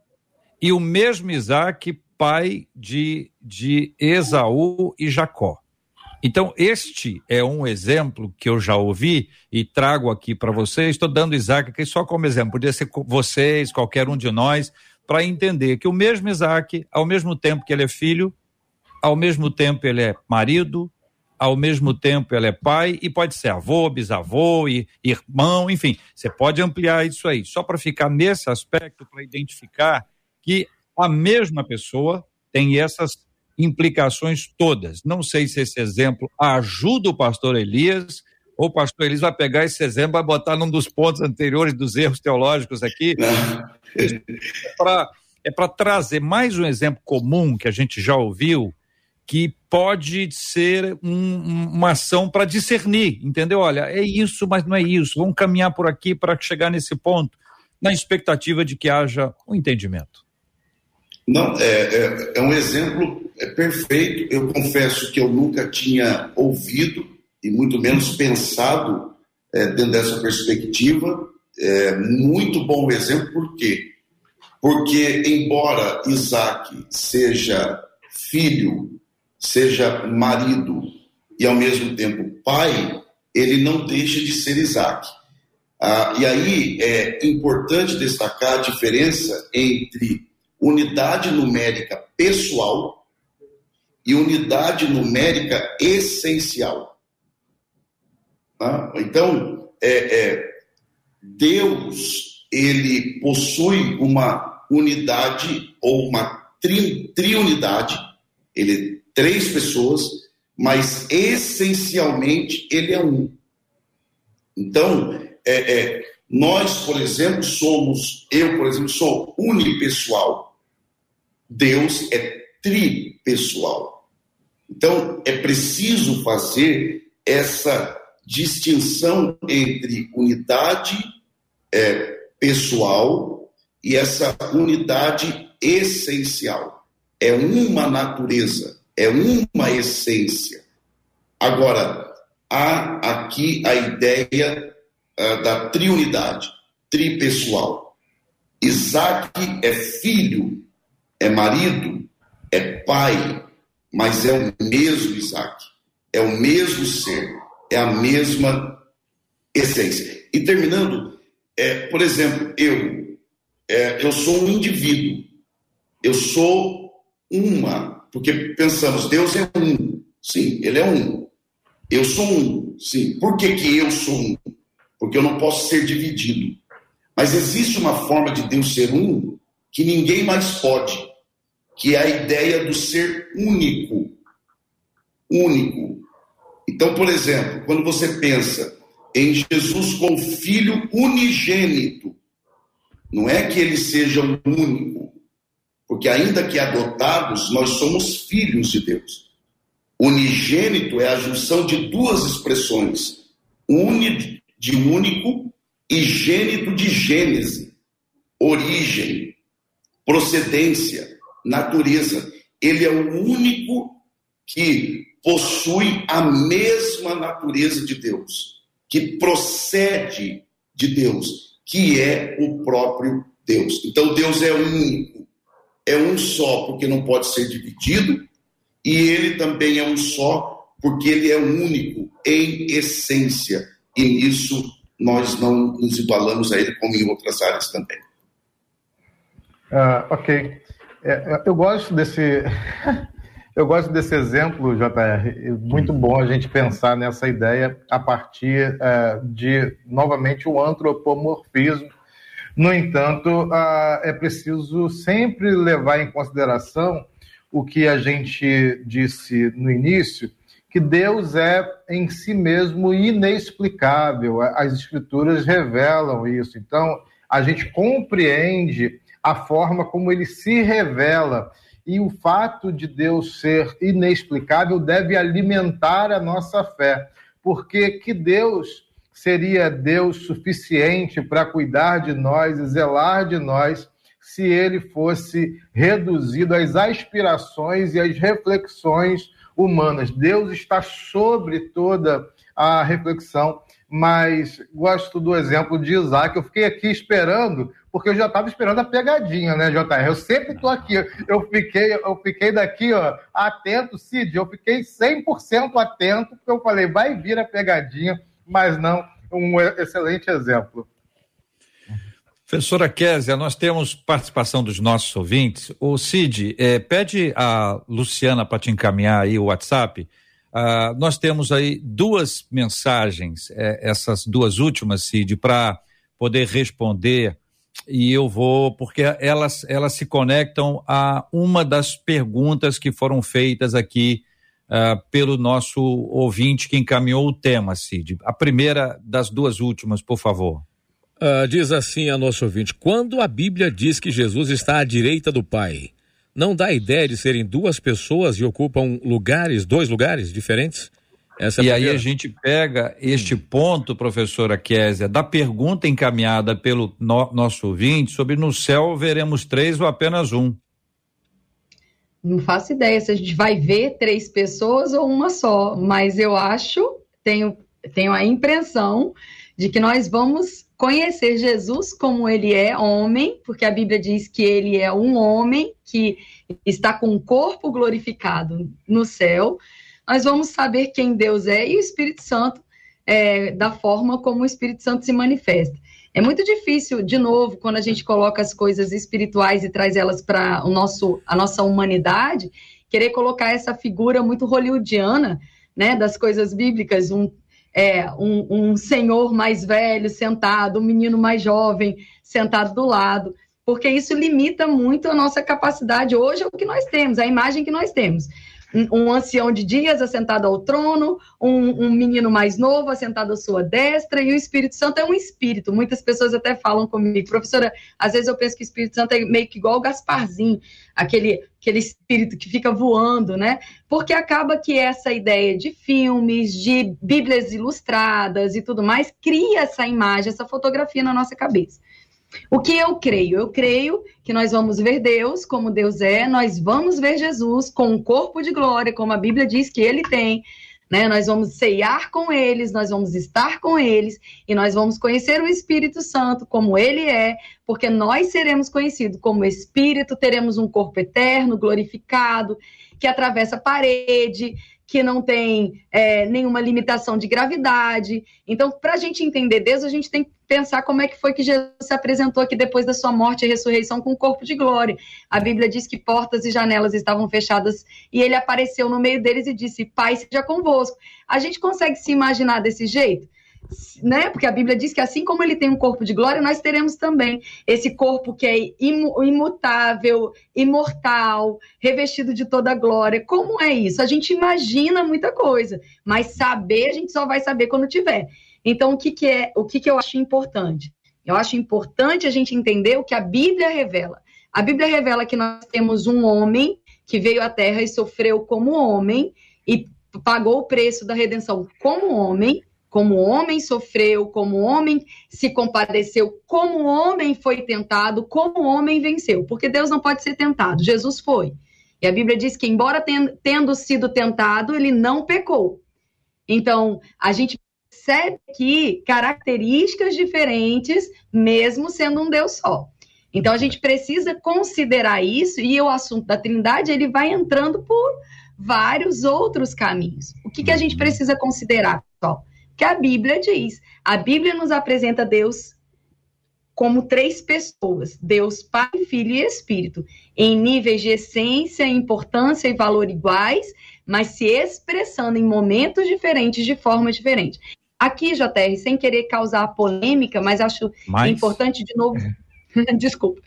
e o mesmo Isaac, pai de, de Esaú e Jacó. Então, este é um exemplo que eu já ouvi e trago aqui para vocês. Estou dando Isaac aqui só como exemplo, podia ser vocês, qualquer um de nós, para entender que o mesmo Isaac, ao mesmo tempo que ele é filho, ao mesmo tempo ele é marido, ao mesmo tempo ela é pai e pode ser avô, bisavô, e, irmão, enfim, você pode ampliar isso aí, só para ficar nesse aspecto, para identificar que a mesma pessoa tem essas implicações todas. Não sei se esse exemplo ajuda o pastor Elias, ou o pastor Elias vai pegar esse exemplo, vai botar num dos pontos anteriores dos erros teológicos aqui, é para é trazer mais um exemplo comum que a gente já ouviu, que pode ser um, uma ação para discernir, entendeu? Olha, é isso, mas não é isso. Vamos caminhar por aqui para chegar nesse ponto, na expectativa de que haja um entendimento. Não, é, é, é um exemplo é perfeito. Eu confesso que eu nunca tinha ouvido e muito menos pensado é, dentro dessa perspectiva. É, muito bom exemplo, por quê? Porque, embora Isaac seja filho seja marido e ao mesmo tempo pai, ele não deixa de ser Isaac. Ah, e aí é importante destacar a diferença entre unidade numérica pessoal e unidade numérica essencial. Ah, então, é, é, Deus ele possui uma unidade ou uma tri, triunidade, ele três pessoas, mas essencialmente ele é um. Então, é, é, nós, por exemplo, somos, eu, por exemplo, sou unipessoal. Deus é tripessoal. Então, é preciso fazer essa distinção entre unidade é, pessoal e essa unidade essencial. É uma natureza é uma essência. Agora, há aqui a ideia uh, da triunidade, tripessoal. Isaac é filho, é marido, é pai, mas é o mesmo Isaac, é o mesmo ser, é a mesma essência. E terminando, é, por exemplo, eu, é, eu sou um indivíduo, eu sou uma porque pensamos, Deus é um. Sim, ele é um. Eu sou um. Sim. Por que, que eu sou um? Porque eu não posso ser dividido. Mas existe uma forma de Deus ser um que ninguém mais pode, que é a ideia do ser único. Único. Então, por exemplo, quando você pensa em Jesus como filho unigênito, não é que ele seja o único, porque ainda que adotados, nós somos filhos de Deus. Unigênito é a junção de duas expressões: uni de único e gênito de gênese, origem, procedência, natureza. Ele é o único que possui a mesma natureza de Deus, que procede de Deus, que é o próprio Deus. Então Deus é único é um só porque não pode ser dividido, e ele também é um só porque ele é único em essência, e nisso nós não nos igualamos a ele como em outras áreas também. Uh, ok. É, eu gosto desse. eu gosto desse exemplo, JR. Muito bom a gente pensar nessa ideia a partir uh, de, novamente, o antropomorfismo no entanto, é preciso sempre levar em consideração o que a gente disse no início, que Deus é em si mesmo inexplicável. As escrituras revelam isso. Então, a gente compreende a forma como ele se revela. E o fato de Deus ser inexplicável deve alimentar a nossa fé. Porque que Deus seria Deus suficiente para cuidar de nós e zelar de nós se ele fosse reduzido às aspirações e às reflexões humanas. Deus está sobre toda a reflexão, mas gosto do exemplo de Isaac. Eu fiquei aqui esperando, porque eu já estava esperando a pegadinha, né, JR? Eu sempre estou aqui. Eu fiquei, eu fiquei daqui, ó, atento, Cid. Eu fiquei 100% atento, porque eu falei, vai vir a pegadinha mas não um excelente exemplo. Professora Késia, nós temos participação dos nossos ouvintes. O Cid, eh, pede a Luciana para te encaminhar aí o WhatsApp. Ah, nós temos aí duas mensagens, eh, essas duas últimas, Cid, para poder responder. E eu vou, porque elas, elas se conectam a uma das perguntas que foram feitas aqui uh, pelo nosso ouvinte que encaminhou o tema, Cid. A primeira das duas últimas, por favor. Uh, diz assim a nosso ouvinte: quando a Bíblia diz que Jesus está à direita do Pai, não dá ideia de serem duas pessoas e ocupam lugares, dois lugares diferentes? Essa é e aí a gente pega este ponto, professora Késia, da pergunta encaminhada pelo no, nosso ouvinte sobre no céu veremos três ou apenas um. Não faço ideia se a gente vai ver três pessoas ou uma só, mas eu acho, tenho, tenho a impressão de que nós vamos conhecer Jesus como ele é homem, porque a Bíblia diz que ele é um homem que está com o corpo glorificado no céu. Nós vamos saber quem Deus é e o Espírito Santo é, da forma como o Espírito Santo se manifesta. É muito difícil, de novo, quando a gente coloca as coisas espirituais e traz elas para o nosso, a nossa humanidade, querer colocar essa figura muito hollywoodiana, né, das coisas bíblicas, um, é, um, um senhor mais velho sentado, um menino mais jovem sentado do lado, porque isso limita muito a nossa capacidade. Hoje é o que nós temos, a imagem que nós temos um ancião de dias assentado ao trono, um, um, menino mais novo assentado à sua destra, e o Espírito Santo é um espírito. Muitas pessoas até falam comigo, professora, às vezes eu penso que o Espírito Santo é meio que igual o Gasparzinho, aquele, aquele espírito que fica voando, né? Porque acaba que essa ideia de filmes, de Bíblias ilustradas e tudo mais, cria essa imagem, essa fotografia na nossa cabeça. O que eu creio? Eu creio que nós vamos ver Deus como Deus é, nós vamos ver Jesus com um corpo de glória, como a Bíblia diz que ele tem. Né? Nós vamos ceiar com eles, nós vamos estar com eles e nós vamos conhecer o Espírito Santo como ele é, porque nós seremos conhecidos como Espírito, teremos um corpo eterno, glorificado, que atravessa parede, que não tem é, nenhuma limitação de gravidade. Então, para a gente entender Deus, a gente tem que pensar como é que foi que Jesus se apresentou aqui depois da sua morte e ressurreição com o corpo de glória. A Bíblia diz que portas e janelas estavam fechadas e ele apareceu no meio deles e disse: Pai, seja convosco. A gente consegue se imaginar desse jeito? né? Porque a Bíblia diz que assim como ele tem um corpo de glória, nós teremos também esse corpo que é imutável, imortal, revestido de toda glória. Como é isso? A gente imagina muita coisa, mas saber a gente só vai saber quando tiver. Então, o que, que é, o que, que eu acho importante? Eu acho importante a gente entender o que a Bíblia revela. A Bíblia revela que nós temos um homem que veio à Terra e sofreu como homem e pagou o preço da redenção como homem como homem sofreu, como homem se compadeceu, como homem foi tentado, como homem venceu. Porque Deus não pode ser tentado, Jesus foi. E a Bíblia diz que, embora tendo sido tentado, ele não pecou. Então, a gente percebe que características diferentes, mesmo sendo um Deus só. Então, a gente precisa considerar isso, e o assunto da Trindade, ele vai entrando por vários outros caminhos. O que, que a gente precisa considerar, pessoal? que a Bíblia diz. A Bíblia nos apresenta Deus como três pessoas: Deus, Pai, Filho e Espírito, em níveis de essência, importância e valor iguais, mas se expressando em momentos diferentes, de formas diferentes. Aqui, JR, sem querer causar polêmica, mas acho mas... importante de novo. Desculpa.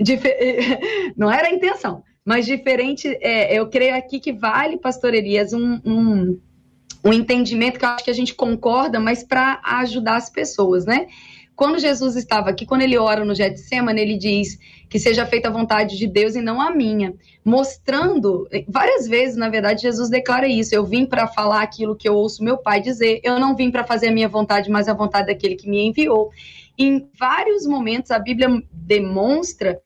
Dif... Não era a intenção, mas diferente. É, eu creio aqui que vale, Pastor Elias, um, um um entendimento que eu acho que a gente concorda, mas para ajudar as pessoas, né? Quando Jesus estava aqui, quando ele ora no Getsemane, ele diz que seja feita a vontade de Deus e não a minha, mostrando várias vezes, na verdade, Jesus declara isso. Eu vim para falar aquilo que eu ouço meu Pai dizer. Eu não vim para fazer a minha vontade, mas a vontade daquele que me enviou. Em vários momentos a Bíblia demonstra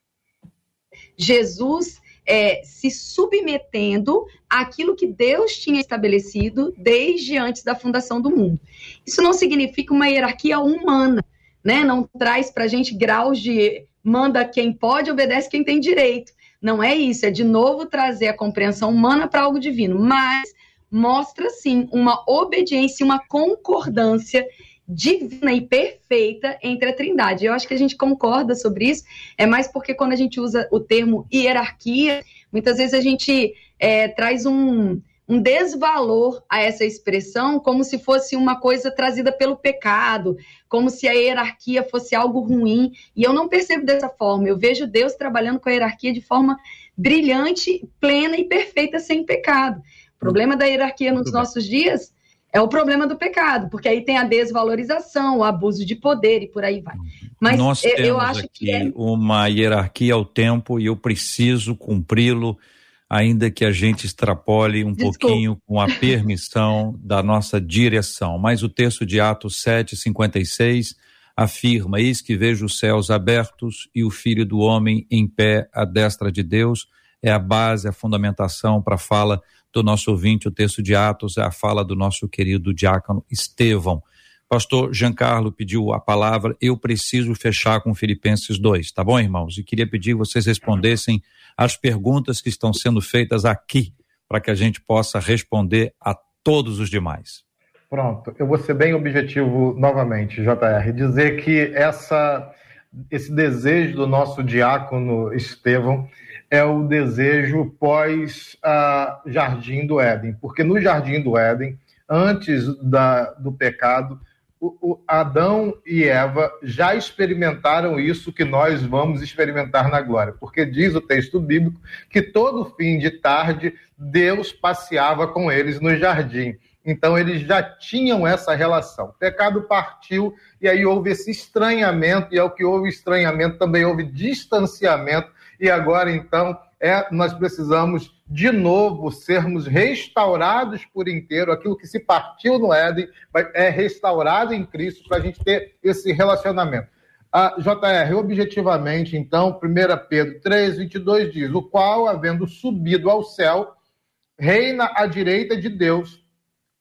Jesus é, se submetendo àquilo que Deus tinha estabelecido desde antes da fundação do mundo. Isso não significa uma hierarquia humana, né? Não traz para a gente graus de manda quem pode, obedece quem tem direito. Não é isso, é de novo trazer a compreensão humana para algo divino, mas mostra sim uma obediência, uma concordância divina e perfeita entre a Trindade. Eu acho que a gente concorda sobre isso, é mais porque quando a gente usa o termo hierarquia, muitas vezes a gente é, traz um, um desvalor a essa expressão, como se fosse uma coisa trazida pelo pecado, como se a hierarquia fosse algo ruim. E eu não percebo dessa forma. Eu vejo Deus trabalhando com a hierarquia de forma brilhante, plena e perfeita, sem pecado. O problema da hierarquia nos nossos dias é o problema do pecado, porque aí tem a desvalorização, o abuso de poder e por aí vai. Mas Nós eu, eu acho que é... uma hierarquia ao tempo e eu preciso cumpri-lo, ainda que a gente extrapole um Desculpa. pouquinho com a permissão da nossa direção. Mas o texto de Atos 7, 56 afirma: Eis que vejo os céus abertos e o Filho do Homem em pé à destra de Deus. É a base, a fundamentação para a fala do nosso ouvinte, o texto de Atos é a fala do nosso querido diácono Estevão. Pastor Giancarlo pediu a palavra, eu preciso fechar com Filipenses 2, tá bom, irmãos? E queria pedir que vocês respondessem as perguntas que estão sendo feitas aqui, para que a gente possa responder a todos os demais. Pronto, eu vou ser bem objetivo novamente, JR, dizer que essa, esse desejo do nosso diácono Estevão é o desejo pós a Jardim do Éden, porque no Jardim do Éden, antes da, do pecado, o, o Adão e Eva já experimentaram isso que nós vamos experimentar na glória, porque diz o texto bíblico que todo fim de tarde Deus passeava com eles no jardim. Então eles já tinham essa relação. O pecado partiu e aí houve esse estranhamento, e ao que houve estranhamento também houve distanciamento e agora então é, nós precisamos de novo sermos restaurados por inteiro. Aquilo que se partiu no Éden é restaurado em Cristo para a gente ter esse relacionamento. A JR, objetivamente, então, 1 Pedro 3, 22 diz: O qual, havendo subido ao céu, reina à direita de Deus,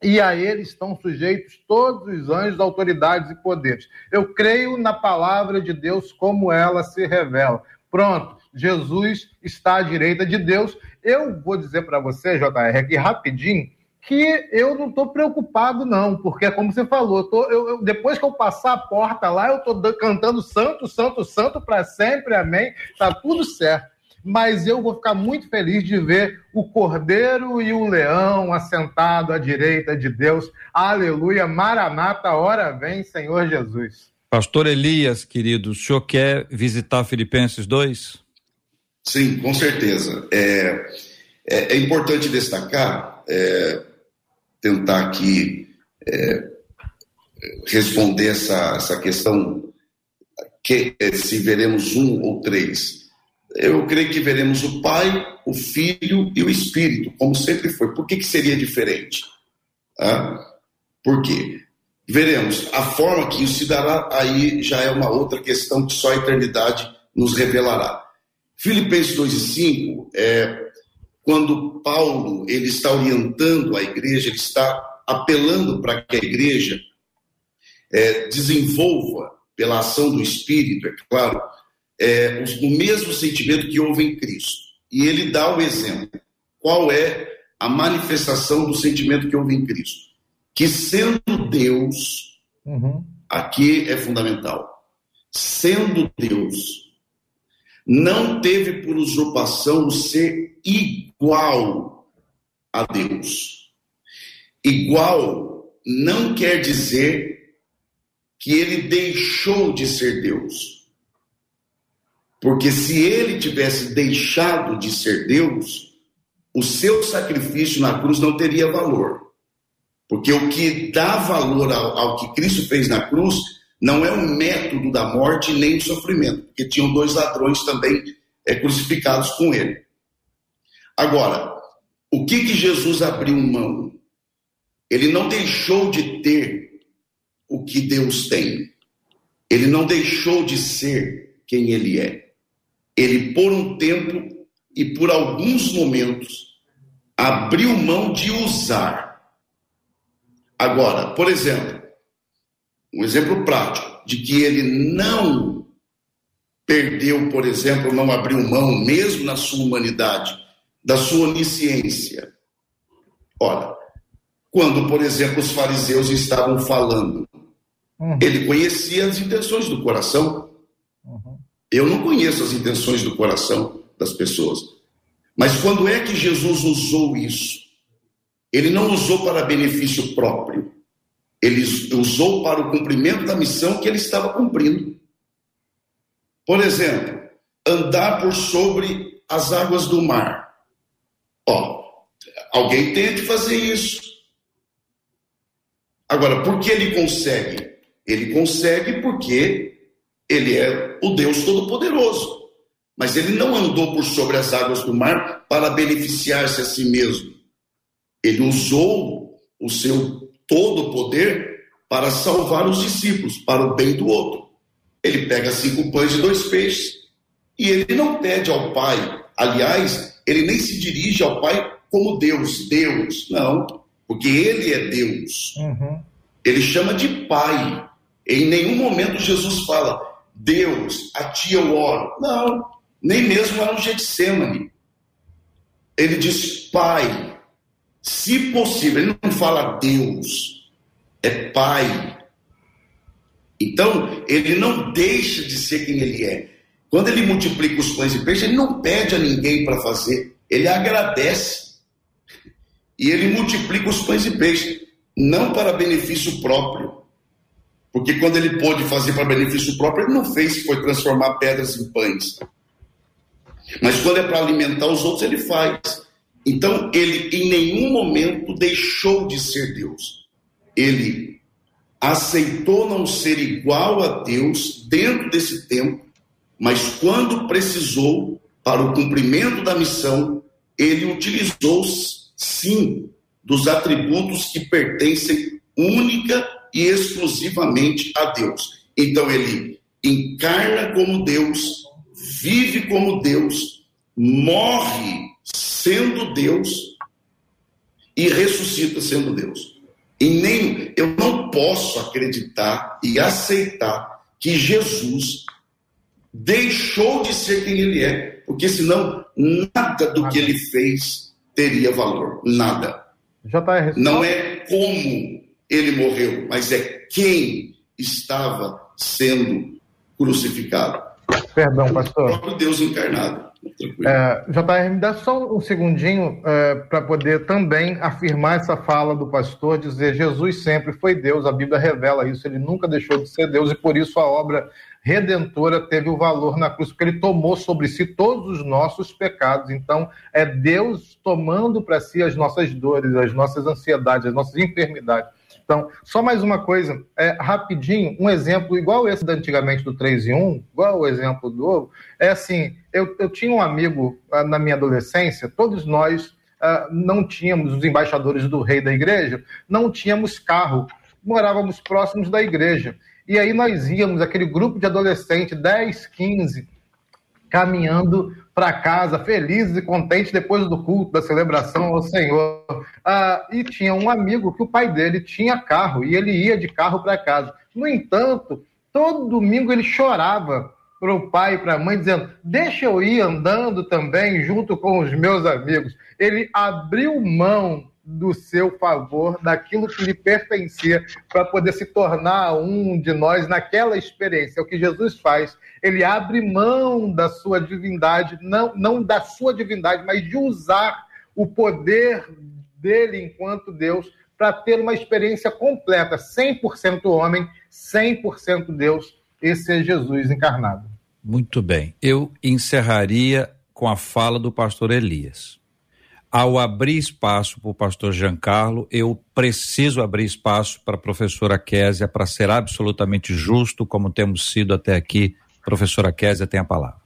e a ele estão sujeitos todos os anjos, autoridades e poderes. Eu creio na palavra de Deus como ela se revela. Pronto. Jesus está à direita de Deus. Eu vou dizer para você, JR, aqui rapidinho, que eu não estou preocupado, não, porque, como você falou, tô, eu, eu, depois que eu passar a porta lá, eu estou cantando santo, santo, santo para sempre, amém. Tá tudo certo. Mas eu vou ficar muito feliz de ver o cordeiro e o leão assentado à direita de Deus. Aleluia, Maranata, hora vem, Senhor Jesus. Pastor Elias, querido, o senhor quer visitar Filipenses 2? Sim, com certeza. É, é, é importante destacar, é, tentar aqui é, responder essa, essa questão, que é, se veremos um ou três. Eu creio que veremos o Pai, o Filho e o Espírito, como sempre foi. Por que, que seria diferente? Ah, por quê? Veremos. A forma que isso se dará aí já é uma outra questão que só a eternidade nos revelará. Filipenses 2 e 5 é quando Paulo ele está orientando a igreja, ele está apelando para que a igreja é, desenvolva pela ação do Espírito, é claro, é, o mesmo sentimento que houve em Cristo. E ele dá o exemplo. Qual é a manifestação do sentimento que houve em Cristo? Que sendo Deus, uhum. aqui é fundamental, sendo Deus, não teve por usurpação ser igual a Deus. Igual não quer dizer que ele deixou de ser Deus. Porque se ele tivesse deixado de ser Deus, o seu sacrifício na cruz não teria valor. Porque o que dá valor ao, ao que Cristo fez na cruz não é um método da morte nem do sofrimento, porque tinham dois ladrões também é, crucificados com ele. Agora, o que que Jesus abriu mão? Ele não deixou de ter o que Deus tem. Ele não deixou de ser quem ele é. Ele, por um tempo e por alguns momentos, abriu mão de usar. Agora, por exemplo, um exemplo prático de que ele não perdeu, por exemplo, não abriu mão, mesmo na sua humanidade, da sua onisciência. Ora, quando, por exemplo, os fariseus estavam falando, uhum. ele conhecia as intenções do coração. Uhum. Eu não conheço as intenções do coração das pessoas. Mas quando é que Jesus usou isso? Ele não usou para benefício próprio. Ele usou para o cumprimento da missão que ele estava cumprindo. Por exemplo, andar por sobre as águas do mar. Ó, alguém tente fazer isso. Agora, por que ele consegue? Ele consegue porque ele é o Deus Todo-Poderoso. Mas ele não andou por sobre as águas do mar para beneficiar-se a si mesmo. Ele usou o seu todo poder para salvar os discípulos, para o bem do outro. Ele pega cinco pães e dois peixes e ele não pede ao Pai. Aliás, ele nem se dirige ao Pai como Deus, Deus, não, porque ele é Deus. Uhum. Ele chama de Pai. Em nenhum momento Jesus fala, Deus, a ti eu oro. Não, nem mesmo lá no Getsemane. Ele diz, Pai, se possível, ele não fala Deus, é Pai. Então, ele não deixa de ser quem ele é. Quando ele multiplica os pães e peixes, ele não pede a ninguém para fazer, ele agradece. E ele multiplica os pães e peixes, não para benefício próprio. Porque quando ele pôde fazer para benefício próprio, ele não fez, foi transformar pedras em pães. Mas quando é para alimentar os outros, ele faz. Então, ele em nenhum momento deixou de ser Deus. Ele aceitou não ser igual a Deus dentro desse tempo, mas quando precisou para o cumprimento da missão, ele utilizou sim dos atributos que pertencem única e exclusivamente a Deus. Então ele encarna como Deus, vive como Deus, morre sendo Deus e ressuscita sendo Deus. E nem eu não posso acreditar e aceitar que Jesus deixou de ser quem ele é, porque senão nada do que ele fez teria valor, nada. JR, não é como ele morreu, mas é quem estava sendo crucificado. Perdão, pastor. O próprio Deus encarnado. É, JR, me dá só um segundinho é, para poder também afirmar essa fala do pastor, dizer Jesus sempre foi Deus, a Bíblia revela isso, ele nunca deixou de ser Deus e por isso a obra redentora teve o valor na cruz, porque ele tomou sobre si todos os nossos pecados. Então, é Deus tomando para si as nossas dores, as nossas ansiedades, as nossas enfermidades. Então, só mais uma coisa, é, rapidinho, um exemplo igual esse da antigamente do 3 em 1, igual o exemplo do ovo, é assim, eu, eu tinha um amigo ah, na minha adolescência, todos nós ah, não tínhamos, os embaixadores do rei da igreja, não tínhamos carro, morávamos próximos da igreja. E aí nós íamos, aquele grupo de adolescentes, 10, 15, caminhando para casa, felizes e contentes depois do culto, da celebração ao Senhor. Ah, e tinha um amigo que o pai dele tinha carro e ele ia de carro para casa. No entanto, todo domingo ele chorava para o pai e para a mãe, dizendo: Deixa eu ir andando também junto com os meus amigos. Ele abriu mão do seu favor, daquilo que lhe pertencia, para poder se tornar um de nós naquela experiência. É o que Jesus faz. Ele abre mão da sua divindade, não, não da sua divindade, mas de usar o poder dele enquanto Deus para ter uma experiência completa, 100% homem, 100% Deus. Esse é Jesus encarnado. Muito bem. Eu encerraria com a fala do pastor Elias ao abrir espaço para o pastor Giancarlo, eu preciso abrir espaço para a professora Késia para ser absolutamente justo, como temos sido até aqui. Professora Késia tem a palavra.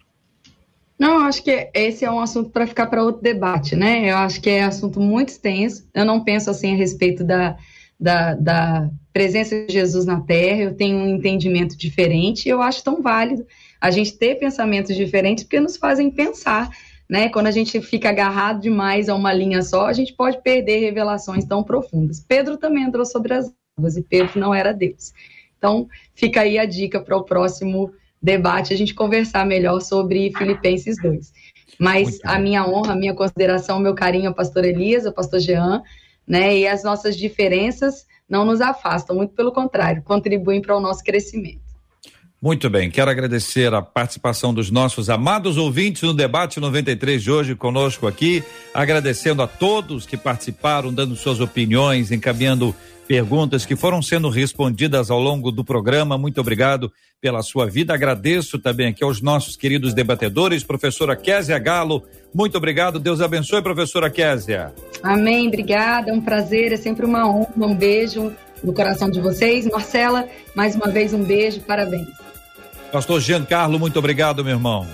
Não, acho que esse é um assunto para ficar para outro debate, né? Eu acho que é assunto muito extenso. Eu não penso assim a respeito da, da, da presença de Jesus na Terra, eu tenho um entendimento diferente. Eu acho tão válido a gente ter pensamentos diferentes porque nos fazem pensar né? Quando a gente fica agarrado demais a uma linha só, a gente pode perder revelações tão profundas. Pedro também entrou sobre as águas e Pedro não era Deus. Então, fica aí a dica para o próximo debate, a gente conversar melhor sobre Filipenses 2. Mas a minha honra, a minha consideração, meu carinho ao pastor Elias, ao pastor Jean, né? E as nossas diferenças não nos afastam, muito pelo contrário, contribuem para o nosso crescimento. Muito bem, quero agradecer a participação dos nossos amados ouvintes no debate 93 de hoje conosco aqui, agradecendo a todos que participaram, dando suas opiniões, encaminhando perguntas que foram sendo respondidas ao longo do programa. Muito obrigado pela sua vida. Agradeço também aqui aos nossos queridos debatedores, professora Késia Galo. Muito obrigado. Deus abençoe, professora Késia. Amém. Obrigada. É um prazer. É sempre uma honra. Um beijo no coração de vocês. Marcela, mais uma vez um beijo, parabéns. Pastor Giancarlo, muito obrigado, meu irmão.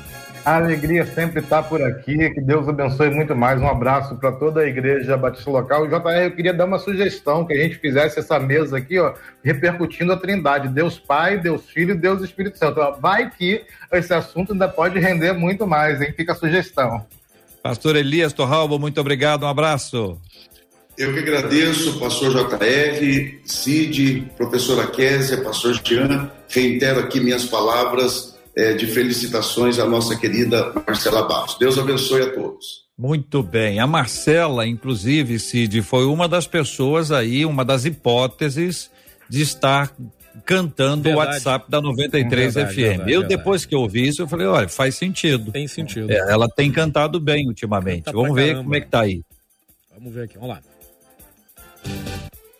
A alegria sempre está por aqui. Que Deus abençoe muito mais. Um abraço para toda a igreja Batista Local. JR, eu queria dar uma sugestão que a gente fizesse essa mesa aqui, ó, repercutindo a Trindade: Deus Pai, Deus Filho e Deus Espírito Santo. Vai que esse assunto ainda pode render muito mais, hein? Fica a sugestão. Pastor Elias Torralbo, muito obrigado. Um abraço. Eu que agradeço, pastor JR, Cid, professora Késia, pastor Jean. Reitero aqui minhas palavras é, de felicitações à nossa querida Marcela Barros. Deus abençoe a todos. Muito bem. A Marcela, inclusive, Cid, foi uma das pessoas aí, uma das hipóteses de estar cantando o WhatsApp da 93 verdade, FM. Verdade, eu, verdade. depois que eu ouvi isso, eu falei, olha, faz sentido. Tem sentido. É, ela tem cantado bem ultimamente. Tá Vamos ver caramba. como é que tá aí. Vamos ver aqui, vamos lá.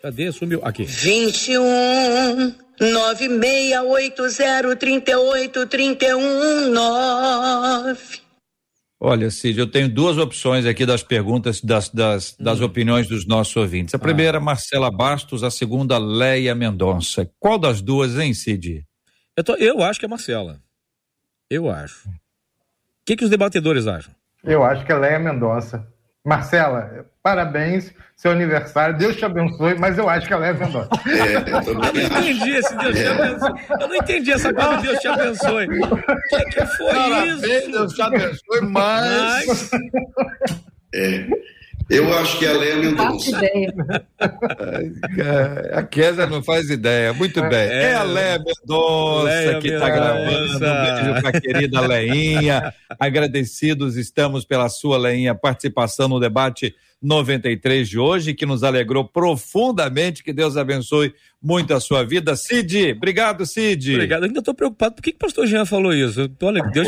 Cadê? Sumiu. Aqui. 21 9680 3831 9. Olha, Cid, eu tenho duas opções aqui das perguntas, das, das, das hum. opiniões dos nossos ouvintes. A primeira, ah. Marcela Bastos, a segunda, Leia Mendonça. Qual das duas, hein, Cid? Eu, tô, eu acho que é Marcela. Eu acho. O que, que os debatedores acham? Eu acho que é Leia Mendonça. Marcela, parabéns, seu aniversário, Deus te abençoe, mas eu acho que ela é Mendonça. É, eu não entendi esse Deus te abençoe. Eu não entendi essa coisa de Deus te abençoe. O que, que foi parabéns, isso? Deus te abençoe, mas. mas... É. Eu acho que a Léa Mendonça. a Kézia não faz ideia. Muito bem. É, é a Léa Mendonça que está gravando. Um beijo para a querida Leinha. Agradecidos estamos pela sua, Leinha, participação no debate 93 de hoje, que nos alegrou profundamente. Que Deus abençoe muito a sua vida. Cid, obrigado, Cid. Obrigado. Eu ainda estou preocupado. Por que, que o pastor Jean falou isso? Olha, Deus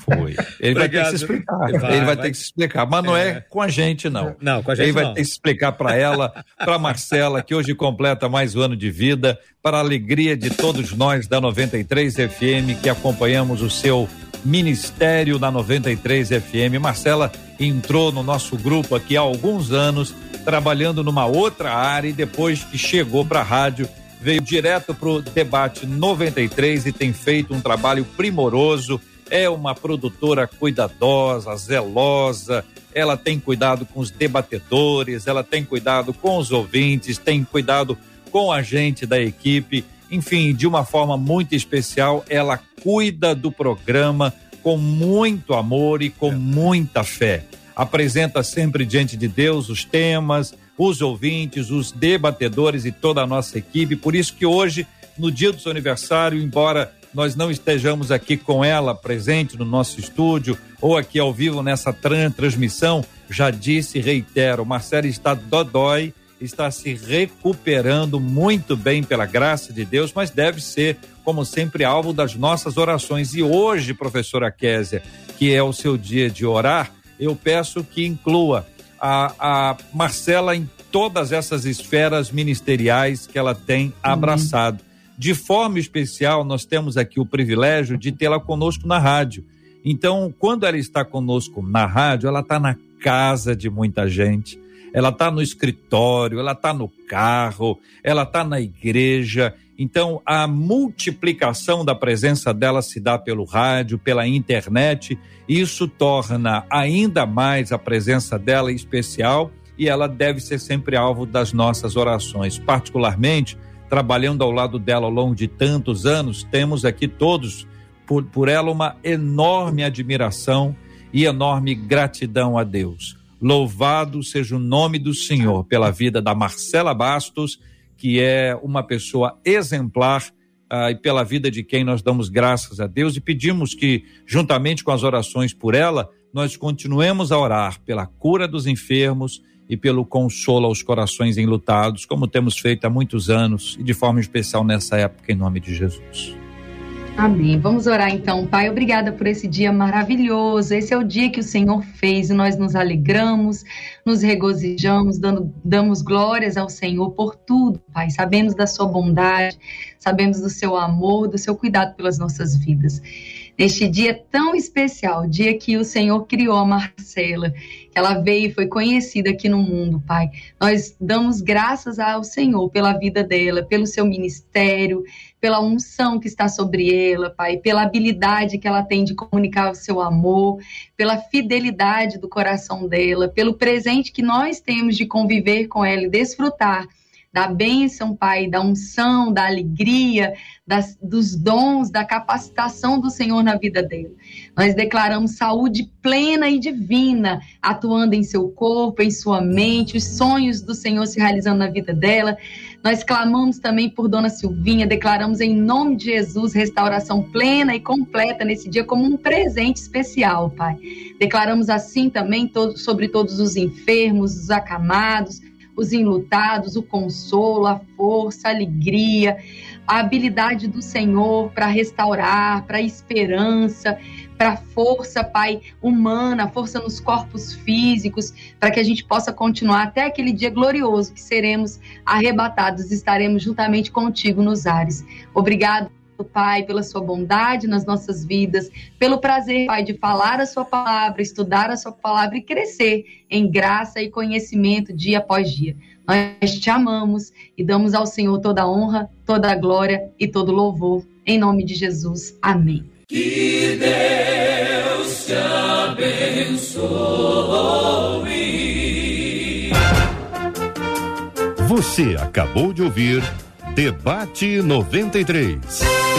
Foi. Ele obrigado. vai ter que se explicar. Vai, Ele vai, vai, ter que se explicar. Mas não é, é com a gente, não. Não, com a gente Ele vai ter que explicar para ela, para Marcela, que hoje completa mais um ano de vida, para a alegria de todos nós da 93 FM que acompanhamos o seu Ministério da 93 FM. Marcela entrou no nosso grupo aqui há alguns anos, trabalhando numa outra área e depois que chegou para a rádio, veio direto para o debate 93 e tem feito um trabalho primoroso. É uma produtora cuidadosa, zelosa, ela tem cuidado com os debatedores, ela tem cuidado com os ouvintes, tem cuidado com a gente da equipe enfim, de uma forma muito especial, ela cuida do programa com muito amor e com muita fé. Apresenta sempre diante de Deus os temas, os ouvintes, os debatedores e toda a nossa equipe. Por isso que hoje, no dia do seu aniversário, embora nós não estejamos aqui com ela presente no nosso estúdio ou aqui ao vivo nessa transmissão, já disse e reitero, Marcela está dodói está se recuperando muito bem pela graça de Deus, mas deve ser, como sempre, alvo das nossas orações. E hoje, professora Késia, que é o seu dia de orar, eu peço que inclua a, a Marcela em todas essas esferas ministeriais que ela tem abraçado. Uhum. De forma especial, nós temos aqui o privilégio de tê-la conosco na rádio. Então, quando ela está conosco na rádio, ela está na casa de muita gente ela está no escritório, ela está no carro, ela está na igreja. Então, a multiplicação da presença dela se dá pelo rádio, pela internet. Isso torna ainda mais a presença dela especial e ela deve ser sempre alvo das nossas orações. Particularmente, trabalhando ao lado dela ao longo de tantos anos, temos aqui todos, por, por ela, uma enorme admiração e enorme gratidão a Deus. Louvado seja o nome do Senhor pela vida da Marcela Bastos, que é uma pessoa exemplar ah, e pela vida de quem nós damos graças a Deus e pedimos que, juntamente com as orações por ela, nós continuemos a orar pela cura dos enfermos e pelo consolo aos corações enlutados, como temos feito há muitos anos e de forma especial nessa época, em nome de Jesus. Amém. Vamos orar então, Pai. Obrigada por esse dia maravilhoso. Esse é o dia que o Senhor fez e nós nos alegramos, nos regozijamos, dando, damos glórias ao Senhor por tudo, Pai. Sabemos da Sua bondade, sabemos do Seu amor, do Seu cuidado pelas nossas vidas. neste dia tão especial, dia que o Senhor criou a Marcela, ela veio e foi conhecida aqui no mundo, Pai. Nós damos graças ao Senhor pela vida dela, pelo seu ministério, pela unção que está sobre ela, Pai, pela habilidade que ela tem de comunicar o seu amor, pela fidelidade do coração dela, pelo presente que nós temos de conviver com ela e desfrutar da bênção, Pai, da unção, da alegria, das, dos dons, da capacitação do Senhor na vida dele. Nós declaramos saúde plena e divina, atuando em seu corpo, em sua mente, os sonhos do Senhor se realizando na vida dela. Nós clamamos também por Dona Silvinha, declaramos em nome de Jesus restauração plena e completa nesse dia como um presente especial, Pai. Declaramos assim também todo, sobre todos os enfermos, os acamados, os enlutados, o consolo, a força, a alegria, a habilidade do Senhor para restaurar, para esperança, para força, Pai, humana, força nos corpos físicos, para que a gente possa continuar até aquele dia glorioso que seremos arrebatados, estaremos juntamente contigo nos ares. Obrigado Pai, pela sua bondade nas nossas vidas, pelo prazer, Pai, de falar a sua palavra, estudar a sua palavra e crescer em graça e conhecimento dia após dia. Nós te amamos e damos ao Senhor toda a honra, toda a glória e todo louvor. Em nome de Jesus. Amém. Que Deus te abençoe. Você acabou de ouvir Debate 93.